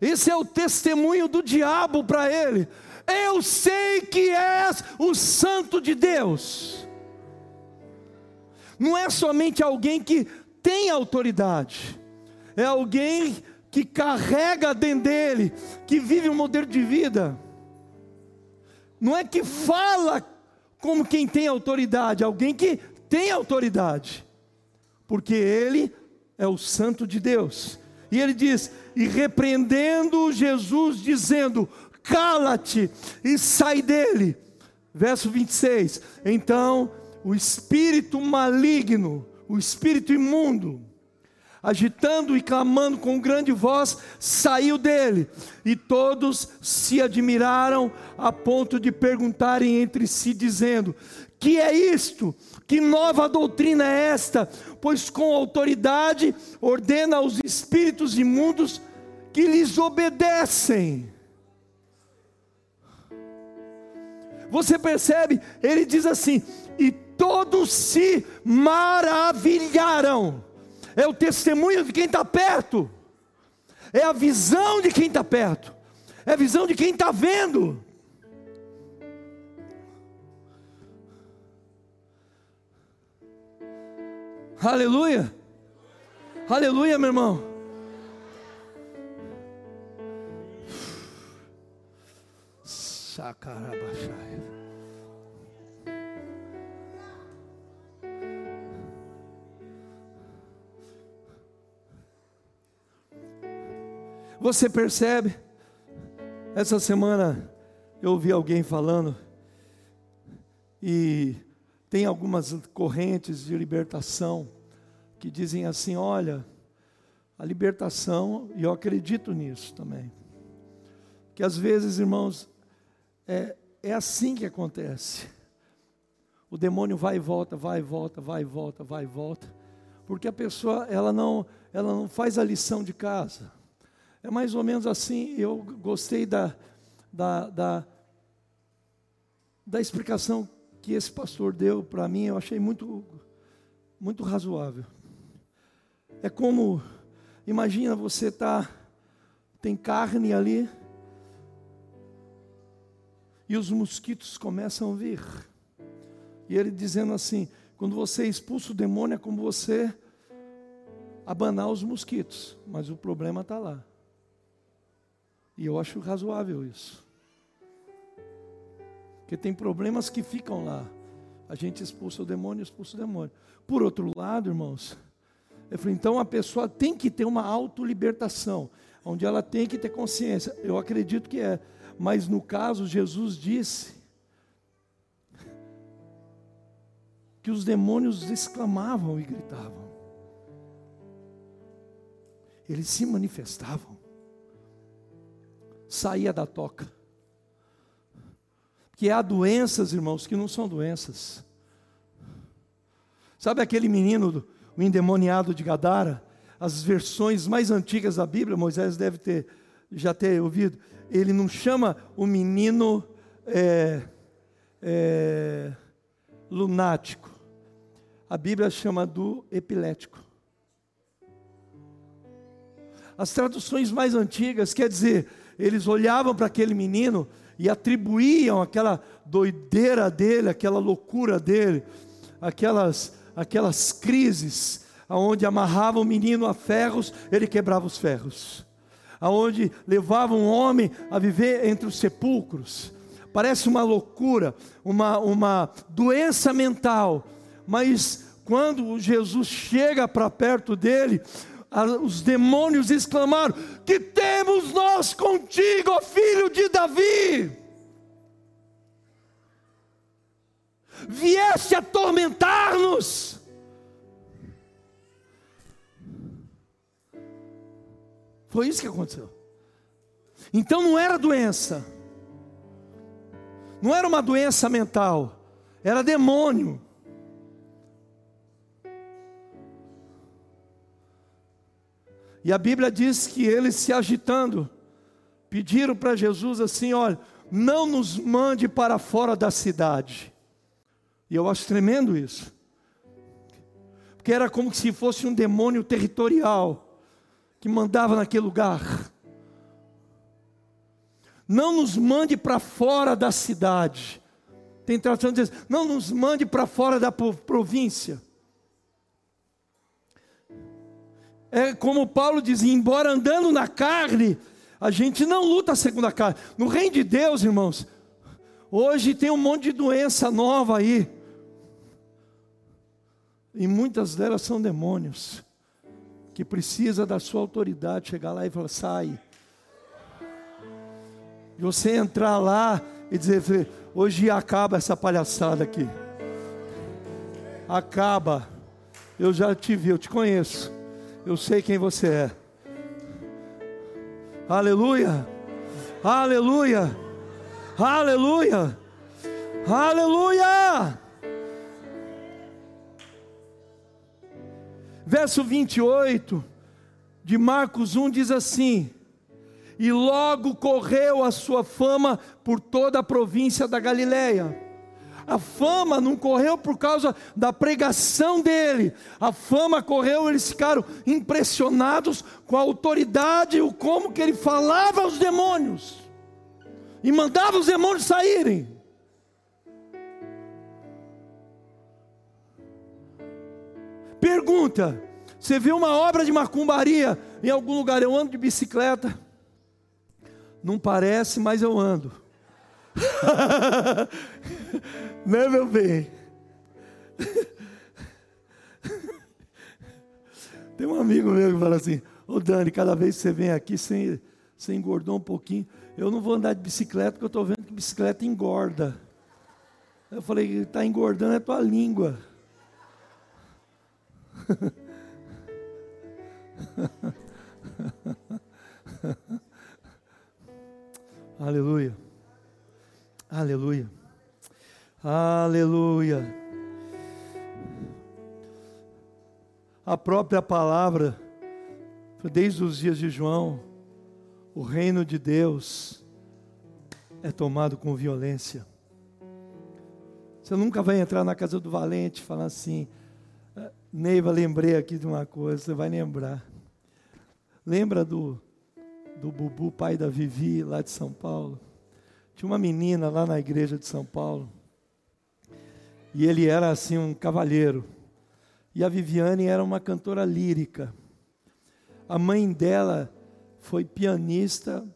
Esse é o testemunho do diabo para ele. Eu sei que és o Santo de Deus. Não é somente alguém que tem autoridade, é alguém que carrega dentro dele, que vive um modelo de vida. Não é que fala como quem tem autoridade, alguém que tem autoridade, porque ele é o Santo de Deus. E ele diz: e repreendendo Jesus, dizendo: cala-te e sai dele. Verso 26. Então o espírito maligno, o espírito imundo, agitando e clamando com grande voz, saiu dele, e todos se admiraram a ponto de perguntarem entre si, dizendo: Que é isto? Que nova doutrina é esta? Pois com autoridade ordena aos espíritos imundos que lhes obedecem. Você percebe? Ele diz assim: e todos se maravilharam. É o testemunho de quem está perto, é a visão de quem está perto, é a visão de quem está vendo. Aleluia, aleluia, meu irmão. Sacarabachai. Você percebe? Essa semana eu ouvi alguém falando e tem algumas correntes de libertação que dizem assim: olha, a libertação, e eu acredito nisso também, que às vezes, irmãos, é, é assim que acontece. O demônio vai e volta, vai e volta, vai e volta, vai e volta, porque a pessoa ela não, ela não faz a lição de casa. É mais ou menos assim, eu gostei da, da, da, da explicação que esse pastor deu para mim, eu achei muito, muito razoável. É como, imagina você tá, tem carne ali, e os mosquitos começam a vir. E ele dizendo assim: quando você expulsa o demônio, é como você abanar os mosquitos, mas o problema está lá. E eu acho razoável isso. Porque tem problemas que ficam lá. A gente expulsa o demônio, expulsa o demônio. Por outro lado, irmãos, eu falei, então a pessoa tem que ter uma autolibertação, onde ela tem que ter consciência. Eu acredito que é. Mas no caso, Jesus disse que os demônios exclamavam e gritavam. Eles se manifestavam saía da toca. Que há doenças, irmãos, que não são doenças. Sabe aquele menino, o endemoniado de Gadara? As versões mais antigas da Bíblia, Moisés deve ter já ter ouvido. Ele não chama o menino é, é, lunático. A Bíblia chama do epilético. As traduções mais antigas quer dizer eles olhavam para aquele menino e atribuíam aquela doideira dele, aquela loucura dele, aquelas, aquelas crises, aonde amarravam o menino a ferros, ele quebrava os ferros, aonde levavam um homem a viver entre os sepulcros. Parece uma loucura, uma, uma doença mental, mas quando Jesus chega para perto dele, os demônios exclamaram: Que temos nós contigo, filho de Davi? Vieste atormentar-nos. Foi isso que aconteceu. Então não era doença, não era uma doença mental, era demônio. E a Bíblia diz que eles se agitando, pediram para Jesus assim: olha, não nos mande para fora da cidade. E eu acho tremendo isso. Porque era como se fosse um demônio territorial que mandava naquele lugar. Não nos mande para fora da cidade. Tem tradução que diz: não nos mande para fora da província. É como Paulo dizia: embora andando na carne, a gente não luta segundo a carne. No reino de Deus, irmãos, hoje tem um monte de doença nova aí. E muitas delas são demônios. Que precisa da sua autoridade chegar lá e falar: sai. E você entrar lá e dizer: hoje acaba essa palhaçada aqui. Acaba. Eu já te vi, eu te conheço. Eu sei quem você é. Aleluia. Aleluia. Aleluia. Aleluia. Verso 28 de Marcos 1 diz assim: E logo correu a sua fama por toda a província da Galileia a fama não correu por causa da pregação dele. A fama correu, eles ficaram impressionados com a autoridade, o como que ele falava aos demônios. E mandava os demônios saírem. Pergunta: você viu uma obra de macumbaria em algum lugar? Eu ando de bicicleta. Não parece, mas eu ando. né, meu bem? Tem um amigo meu que fala assim: Ô Dani, cada vez que você vem aqui, você, você engordou um pouquinho. Eu não vou andar de bicicleta porque eu estou vendo que bicicleta engorda. Eu falei: está engordando é tua língua. Aleluia. Aleluia. Aleluia. A própria palavra, desde os dias de João, o reino de Deus é tomado com violência. Você nunca vai entrar na casa do valente e falar assim, ah, Neiva, lembrei aqui de uma coisa, você vai lembrar. Lembra do, do Bubu, pai da Vivi, lá de São Paulo? Tinha uma menina lá na igreja de São Paulo. E ele era assim um cavalheiro. E a Viviane era uma cantora lírica. A mãe dela foi pianista.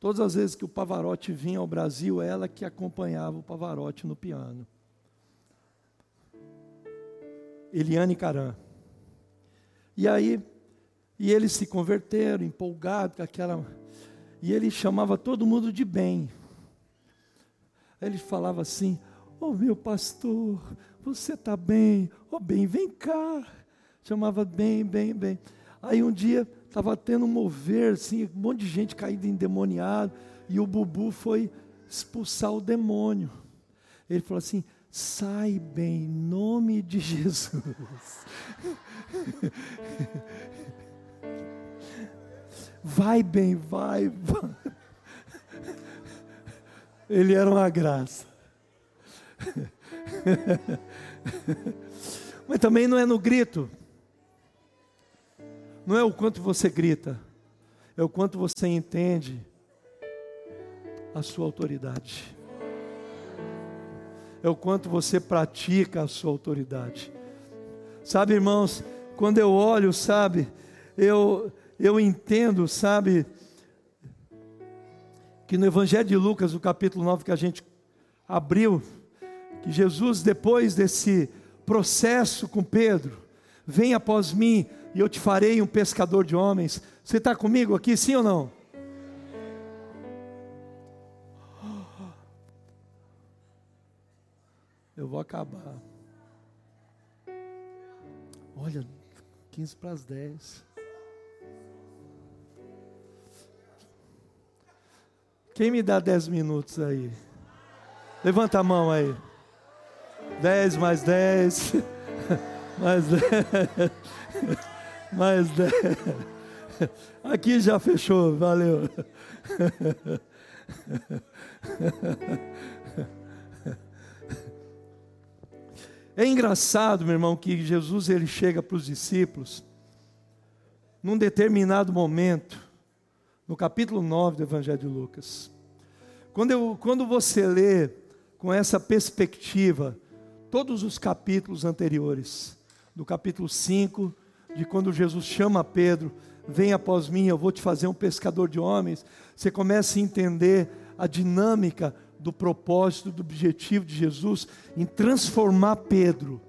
Todas as vezes que o Pavarotti vinha ao Brasil, ela que acompanhava o Pavarotti no piano. Eliane Caran. E aí, e eles se converteram, empolgados com aquela. E ele chamava todo mundo de bem. Ele falava assim: Ô oh, meu pastor, você está bem? Ô oh, bem, vem cá. Chamava bem, bem, bem. Aí um dia estava tendo um mover, assim, um monte de gente caída endemoniado, e o Bubu foi expulsar o demônio. Ele falou assim: sai bem, em nome de Jesus. vai bem, vai, vai. Ele era uma graça. Mas também não é no grito. Não é o quanto você grita, é o quanto você entende a sua autoridade. É o quanto você pratica a sua autoridade. Sabe, irmãos, quando eu olho, sabe, eu eu entendo, sabe, que no Evangelho de Lucas, o capítulo 9 que a gente abriu, que Jesus, depois desse processo com Pedro, vem após mim e eu te farei um pescador de homens. Você está comigo aqui, sim ou não? Eu vou acabar. Olha, 15 para as 10. Quem me dá dez minutos aí? Levanta a mão aí. Dez mais dez. Mais dez. Mais dez. Aqui já fechou, valeu. É engraçado, meu irmão, que Jesus ele chega para os discípulos num determinado momento, no capítulo 9 do Evangelho de Lucas. Quando, eu, quando você lê com essa perspectiva todos os capítulos anteriores, do capítulo 5, de quando Jesus chama Pedro, vem após mim, eu vou te fazer um pescador de homens, você começa a entender a dinâmica do propósito, do objetivo de Jesus em transformar Pedro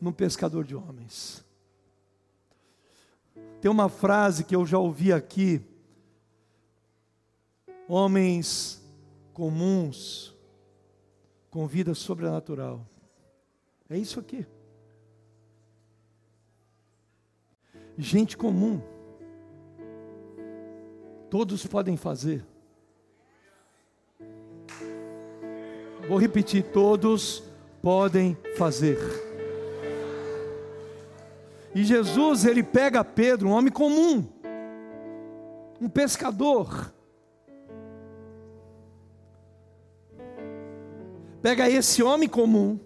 num pescador de homens. Tem uma frase que eu já ouvi aqui: homens comuns com vida sobrenatural. É isso aqui. Gente comum. Todos podem fazer. Vou repetir: todos podem fazer. E Jesus, ele pega Pedro, um homem comum, um pescador, pega esse homem comum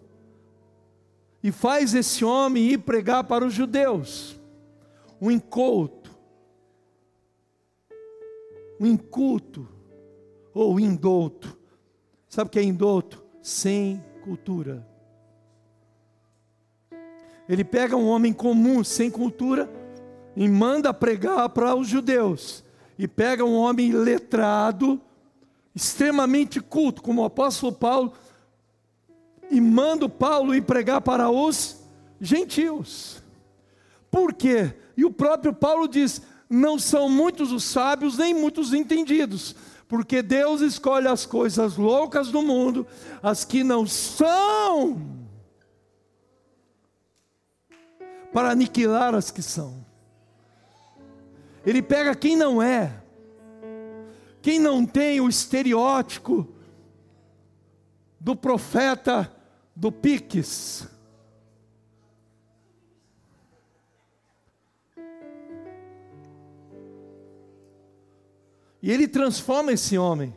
e faz esse homem ir pregar para os judeus, um inculto, um inculto ou indouto. Sabe o que é indouto? Sem cultura. Ele pega um homem comum, sem cultura, e manda pregar para os judeus. E pega um homem letrado, extremamente culto, como o apóstolo Paulo, e manda o Paulo ir pregar para os gentios. Por quê? E o próprio Paulo diz: não são muitos os sábios, nem muitos os entendidos porque Deus escolhe as coisas loucas do mundo, as que não são, para aniquilar as que são. Ele pega quem não é, quem não tem o estereótipo do profeta do Piques. E ele transforma esse homem,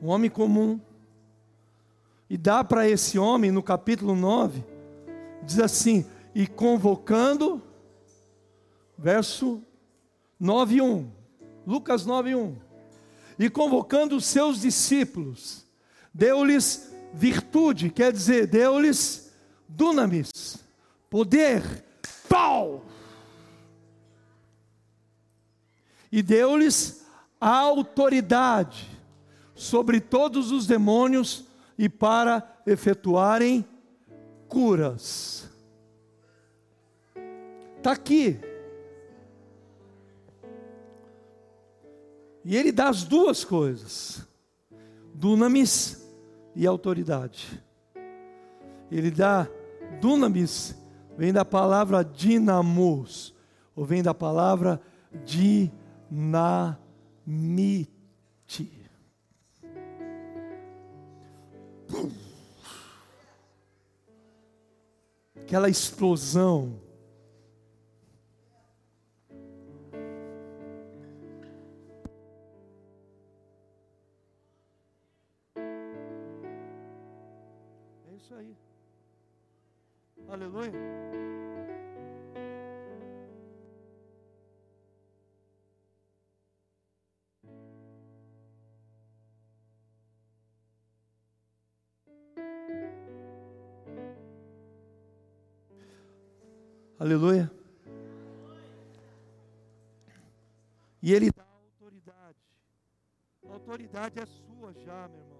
um homem comum, e dá para esse homem, no capítulo 9, diz assim: e convocando, verso 9, 1, Lucas 9, 1, e convocando os seus discípulos, deu-lhes virtude, quer dizer, deu-lhes dunamis, poder, pau, e deu-lhes autoridade sobre todos os demônios e para efetuarem curas. Está aqui. E ele dá as duas coisas: dunamis e autoridade. Ele dá dunamis, vem da palavra dinamos, ou vem da palavra dinamite mite. Aquela explosão. Já, meu irmão.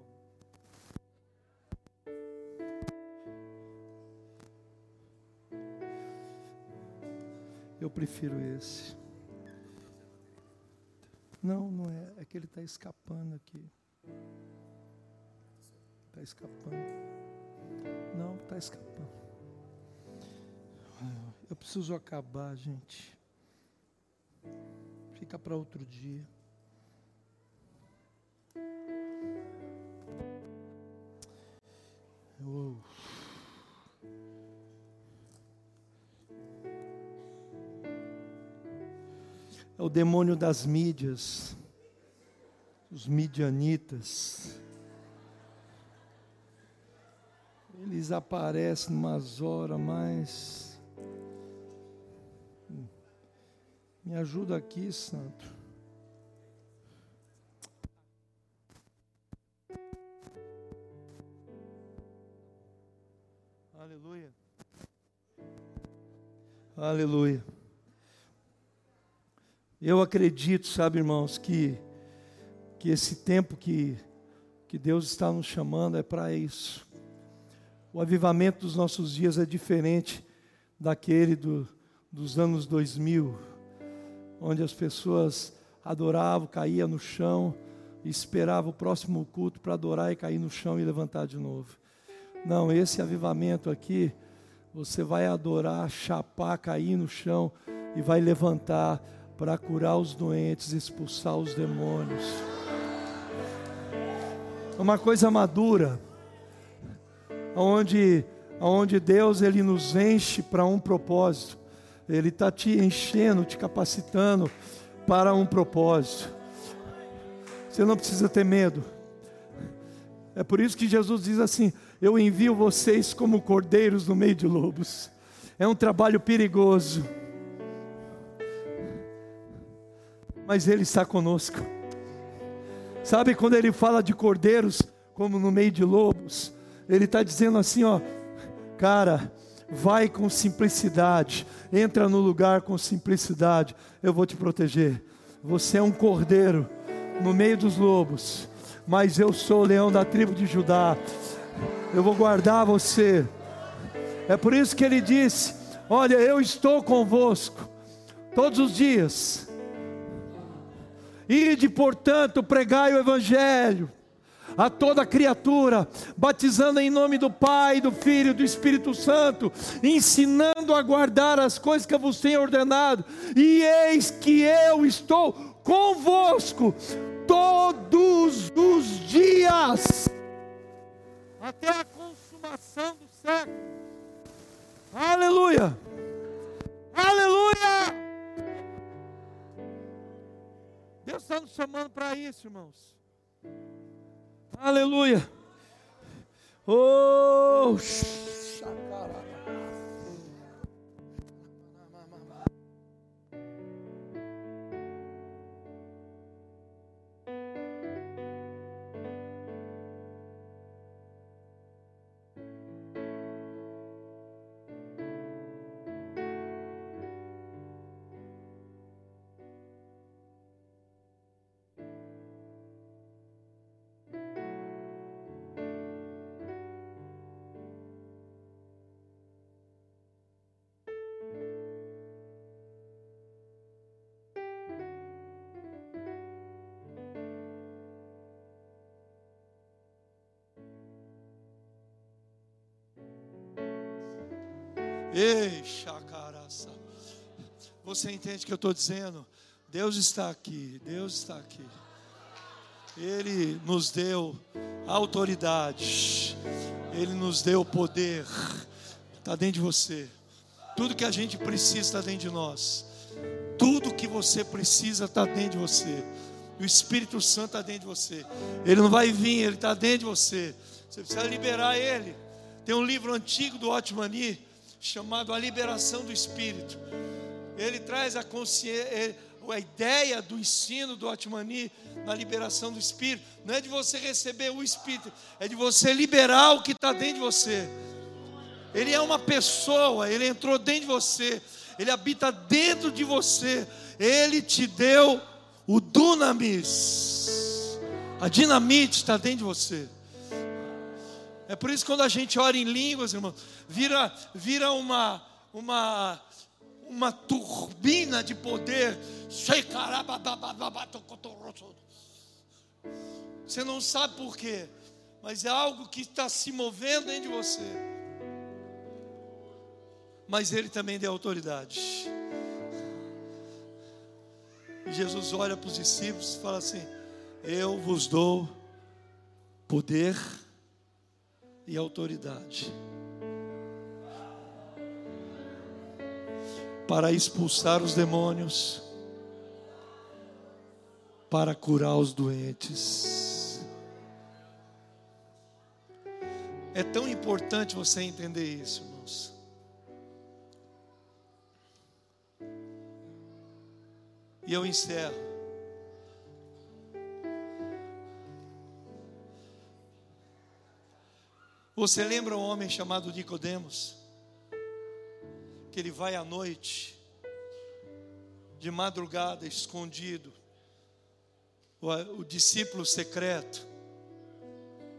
Eu prefiro esse. Não, não é. É que ele está escapando aqui. Está escapando. Não, está escapando. Eu preciso acabar, gente. Fica para outro dia. O demônio das mídias, os midianitas. Eles aparecem umas horas mais. Me ajuda aqui, Santo. Aleluia. Aleluia. Eu acredito, sabe, irmãos, que, que esse tempo que, que Deus está nos chamando é para isso. O avivamento dos nossos dias é diferente daquele do, dos anos 2000, onde as pessoas adoravam, caíam no chão e esperavam o próximo culto para adorar e cair no chão e levantar de novo. Não, esse avivamento aqui, você vai adorar, chapar, cair no chão e vai levantar para curar os doentes, expulsar os demônios. Uma coisa madura onde, onde Deus ele nos enche para um propósito. Ele está te enchendo, te capacitando para um propósito. Você não precisa ter medo. É por isso que Jesus diz assim: Eu envio vocês como cordeiros no meio de lobos. É um trabalho perigoso, mas Ele está conosco. Sabe quando Ele fala de cordeiros como no meio de lobos? Ele está dizendo assim, ó, cara, vai com simplicidade, entra no lugar com simplicidade, eu vou te proteger. Você é um cordeiro no meio dos lobos, mas eu sou o leão da tribo de Judá. Eu vou guardar você. É por isso que ele disse: Olha, eu estou convosco todos os dias. Ide, portanto, pregai o evangelho a toda criatura, batizando em nome do Pai, do Filho e do Espírito Santo, ensinando a guardar as coisas que eu vos tenho ordenado, e eis que eu estou convosco todos os dias, até a consumação do século. Aleluia! Aleluia! Deus está nos chamando para isso, irmãos. Aleluia. Oh, Ei, chacaraça. Você entende o que eu estou dizendo? Deus está aqui, Deus está aqui. Ele nos deu autoridade, Ele nos deu poder, está dentro de você. Tudo que a gente precisa está dentro de nós. Tudo que você precisa está dentro de você. O Espírito Santo está dentro de você. Ele não vai vir, ele está dentro de você. Você precisa liberar ele. Tem um livro antigo do Otmani chamado A Liberação do Espírito. Ele traz a consciência, a ideia do ensino do Atmani na liberação do Espírito. Não é de você receber o Espírito, é de você liberar o que está dentro de você. Ele é uma pessoa, ele entrou dentro de você, ele habita dentro de você. Ele te deu o dunamis. A dinamite está dentro de você. É por isso que quando a gente ora em línguas, irmão, vira, vira uma, uma, uma turbina de poder. Você não sabe por quê, mas é algo que está se movendo dentro de você. Mas Ele também deu autoridade. E Jesus olha para os discípulos e fala assim: Eu vos dou poder e autoridade para expulsar os demônios, para curar os doentes. É tão importante você entender isso, irmãos. E eu encerro. Você lembra um homem chamado Nicodemos? Que ele vai à noite, de madrugada, escondido, o, o discípulo secreto.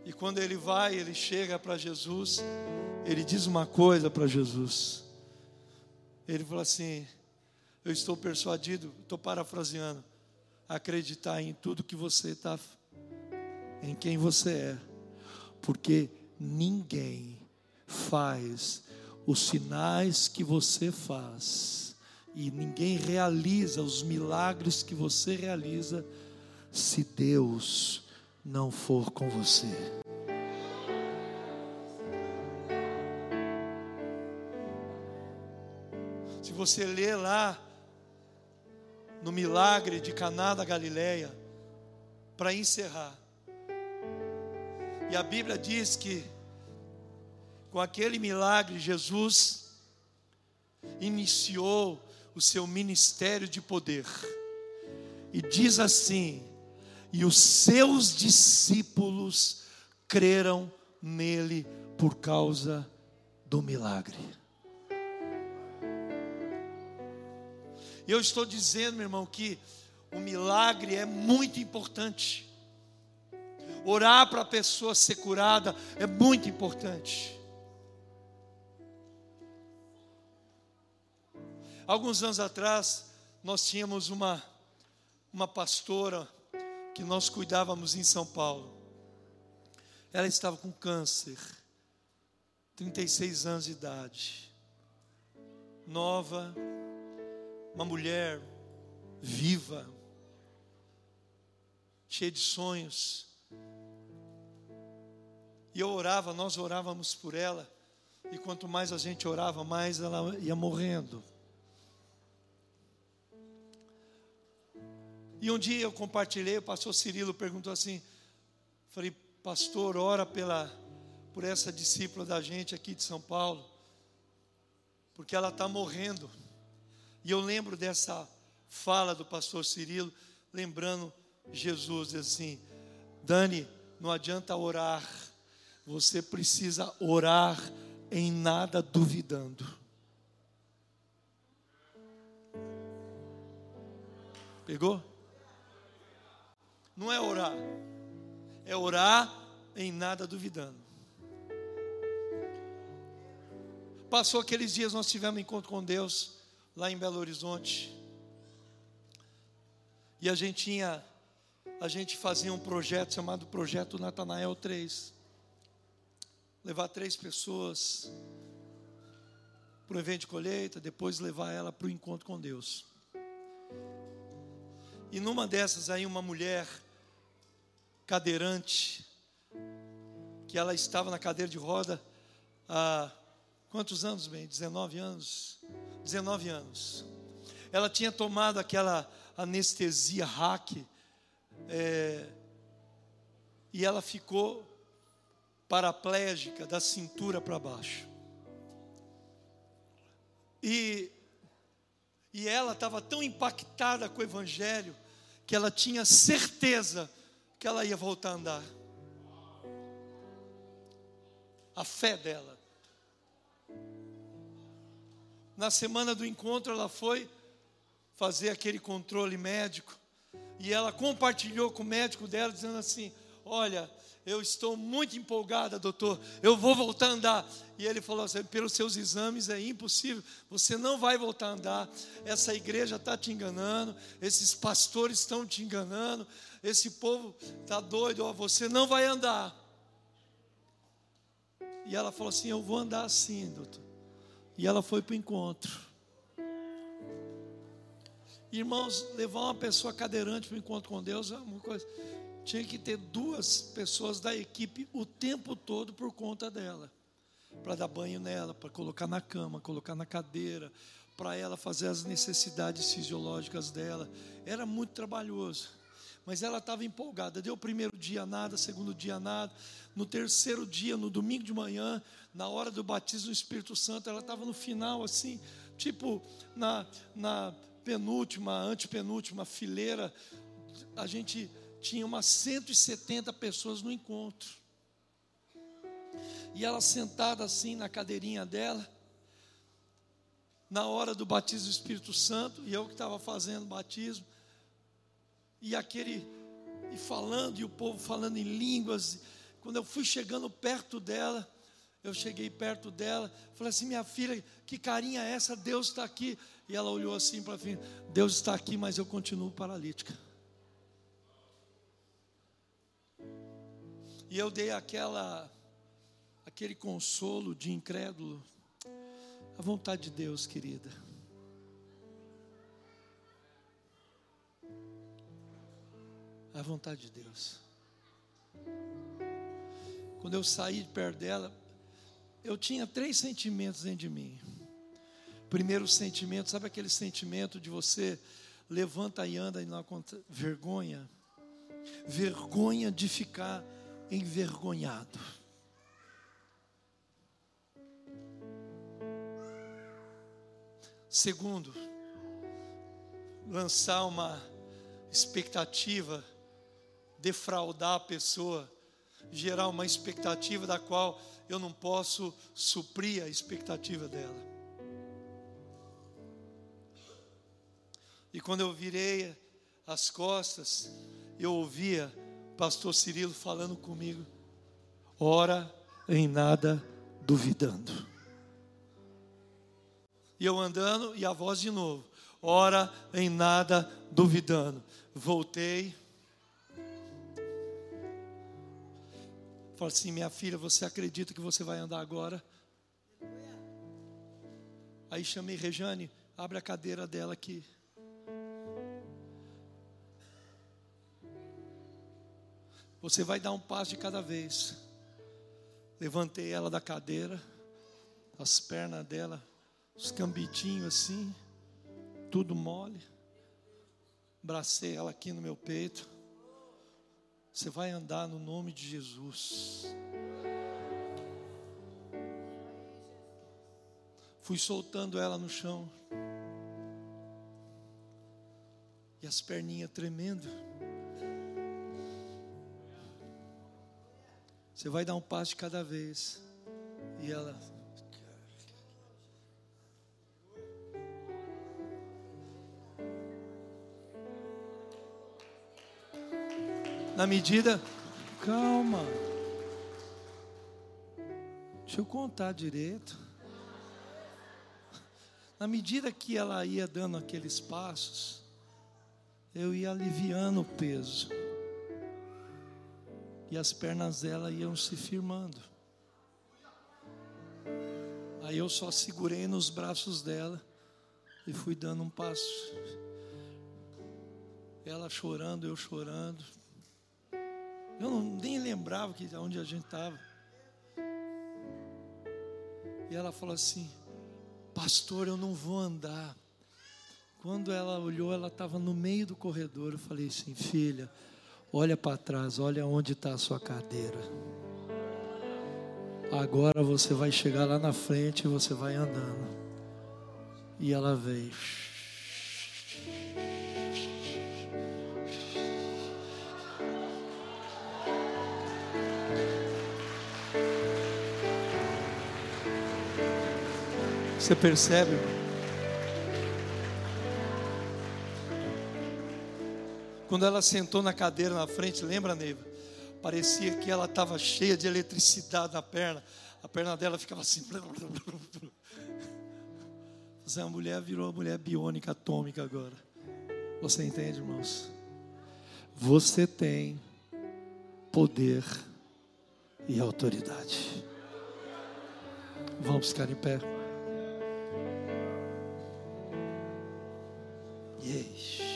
E quando ele vai, ele chega para Jesus, ele diz uma coisa para Jesus. Ele fala assim: Eu estou persuadido, estou parafraseando, acreditar em tudo que você está, em quem você é, porque ninguém faz os sinais que você faz e ninguém realiza os milagres que você realiza se Deus não for com você. Se você ler lá no milagre de Caná da Galileia, para encerrar, e a Bíblia diz que com aquele milagre Jesus iniciou o seu ministério de poder. E diz assim: "E os seus discípulos creram nele por causa do milagre." Eu estou dizendo, meu irmão, que o milagre é muito importante. Orar para a pessoa ser curada é muito importante. Alguns anos atrás, nós tínhamos uma, uma pastora que nós cuidávamos em São Paulo. Ela estava com câncer, 36 anos de idade, nova, uma mulher viva, cheia de sonhos. E eu orava, nós orávamos por ela. E quanto mais a gente orava, mais ela ia morrendo. E um dia eu compartilhei, o pastor Cirilo perguntou assim: falei, pastor, ora pela, por essa discípula da gente aqui de São Paulo, porque ela está morrendo. E eu lembro dessa fala do pastor Cirilo, lembrando Jesus assim: Dani, não adianta orar você precisa orar em nada duvidando. Pegou? Não é orar, é orar em nada duvidando. Passou aqueles dias, nós tivemos um encontro com Deus lá em Belo Horizonte. E a gente tinha, a gente fazia um projeto chamado Projeto Natanael 3 levar três pessoas para o evento de colheita, depois levar ela para o encontro com Deus. E numa dessas aí, uma mulher cadeirante, que ela estava na cadeira de roda há quantos anos, bem? 19 anos? 19 anos. Ela tinha tomado aquela anestesia hack, é, e ela ficou paraplégica da cintura para baixo. E, e ela estava tão impactada com o Evangelho que ela tinha certeza que ela ia voltar a andar. A fé dela. Na semana do encontro, ela foi fazer aquele controle médico e ela compartilhou com o médico dela, dizendo assim: Olha, eu estou muito empolgada, doutor, eu vou voltar a andar. E ele falou assim: pelos seus exames é impossível, você não vai voltar a andar. Essa igreja está te enganando, esses pastores estão te enganando, esse povo está doido, ó, você não vai andar. E ela falou assim: Eu vou andar assim, doutor. E ela foi para o encontro. Irmãos, levar uma pessoa cadeirante para o encontro com Deus é uma coisa tinha que ter duas pessoas da equipe o tempo todo por conta dela. Para dar banho nela, para colocar na cama, colocar na cadeira, para ela fazer as necessidades fisiológicas dela. Era muito trabalhoso. Mas ela estava empolgada. Deu o primeiro dia nada, segundo dia nada. No terceiro dia, no domingo de manhã, na hora do batismo do Espírito Santo, ela estava no final, assim, tipo na, na penúltima, antepenúltima fileira. A gente tinha umas 170 pessoas no encontro. E ela sentada assim na cadeirinha dela, na hora do batismo do Espírito Santo, e eu que estava fazendo o batismo, e aquele, e falando, e o povo falando em línguas. Quando eu fui chegando perto dela, eu cheguei perto dela, falei assim: minha filha, que carinha é essa? Deus está aqui. E ela olhou assim para mim: Deus está aqui, mas eu continuo paralítica. E eu dei aquela, aquele consolo de incrédulo. A vontade de Deus, querida. A vontade de Deus. Quando eu saí de perto dela, eu tinha três sentimentos dentro de mim. Primeiro sentimento, sabe aquele sentimento de você levanta e anda e não acontece vergonha? Vergonha de ficar envergonhado. Segundo, lançar uma expectativa, defraudar a pessoa, gerar uma expectativa da qual eu não posso suprir a expectativa dela. E quando eu virei as costas, eu ouvia pastor Cirilo falando comigo: ora em nada duvidando. E eu andando e a voz de novo: ora em nada duvidando. Voltei. Falei assim: minha filha, você acredita que você vai andar agora? Aí chamei Rejane, abre a cadeira dela aqui. Você vai dar um passo de cada vez. Levantei ela da cadeira, as pernas dela, os cambitinhos assim, tudo mole. Bracei ela aqui no meu peito. Você vai andar no nome de Jesus. Fui soltando ela no chão. E as perninhas tremendo. Você vai dar um passo de cada vez. E ela. Na medida. Calma. Deixa eu contar direito. Na medida que ela ia dando aqueles passos, eu ia aliviando o peso e as pernas dela iam se firmando. Aí eu só segurei nos braços dela e fui dando um passo. Ela chorando, eu chorando. Eu não, nem lembrava que onde a gente estava. E ela falou assim: Pastor, eu não vou andar. Quando ela olhou, ela estava no meio do corredor. Eu falei assim: Filha, Olha para trás, olha onde está a sua cadeira. Agora você vai chegar lá na frente e você vai andando. E ela veio. Você percebe? Quando ela sentou na cadeira na frente, lembra, Neiva? Parecia que ela estava cheia de eletricidade na perna. A perna dela ficava assim. Você, a mulher virou uma mulher biônica atômica agora. Você entende, irmãos? Você tem poder e autoridade. Vamos ficar em pé. Yes.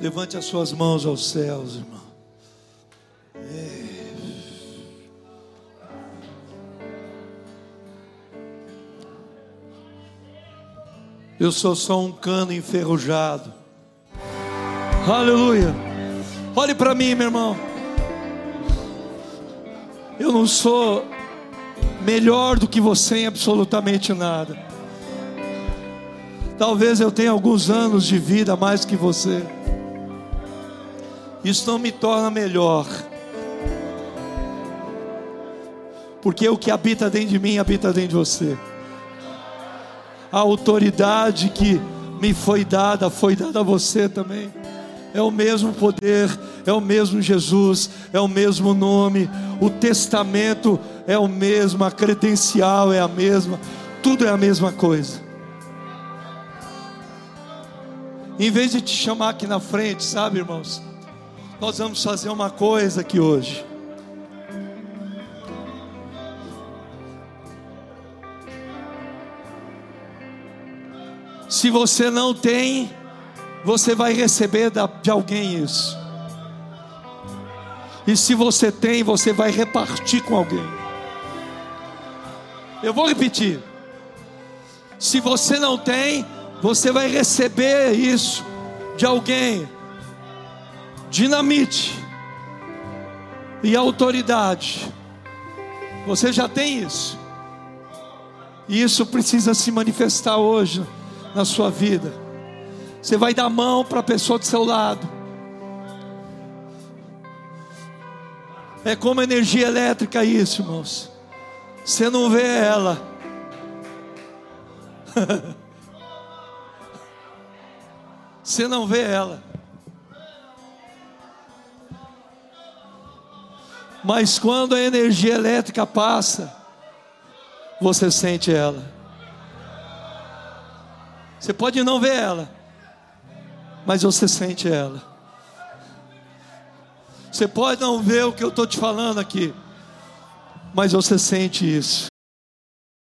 Levante as suas mãos aos céus, irmão. É. Eu sou só um cano enferrujado. Aleluia. Olhe para mim, meu irmão. Eu não sou melhor do que você em absolutamente nada. Talvez eu tenha alguns anos de vida mais que você. Isso não me torna melhor. Porque o que habita dentro de mim habita dentro de você. A autoridade que me foi dada, foi dada a você também. É o mesmo poder, é o mesmo Jesus, é o mesmo nome, o testamento é o mesmo, a credencial é a mesma, tudo é a mesma coisa. Em vez de te chamar aqui na frente, sabe, irmãos? Nós vamos fazer uma coisa aqui hoje. Se você não tem, você vai receber de alguém isso. E se você tem, você vai repartir com alguém. Eu vou repetir. Se você não tem, você vai receber isso de alguém. Dinamite e autoridade. Você já tem isso. E isso precisa se manifestar hoje na sua vida. Você vai dar mão para a pessoa do seu lado. É como energia elétrica isso, irmãos. Você não vê ela. Você não vê ela. Mas quando a energia elétrica passa, você sente ela. Você pode não ver ela, mas você sente ela. Você pode não ver o que eu estou te falando aqui, mas você sente isso.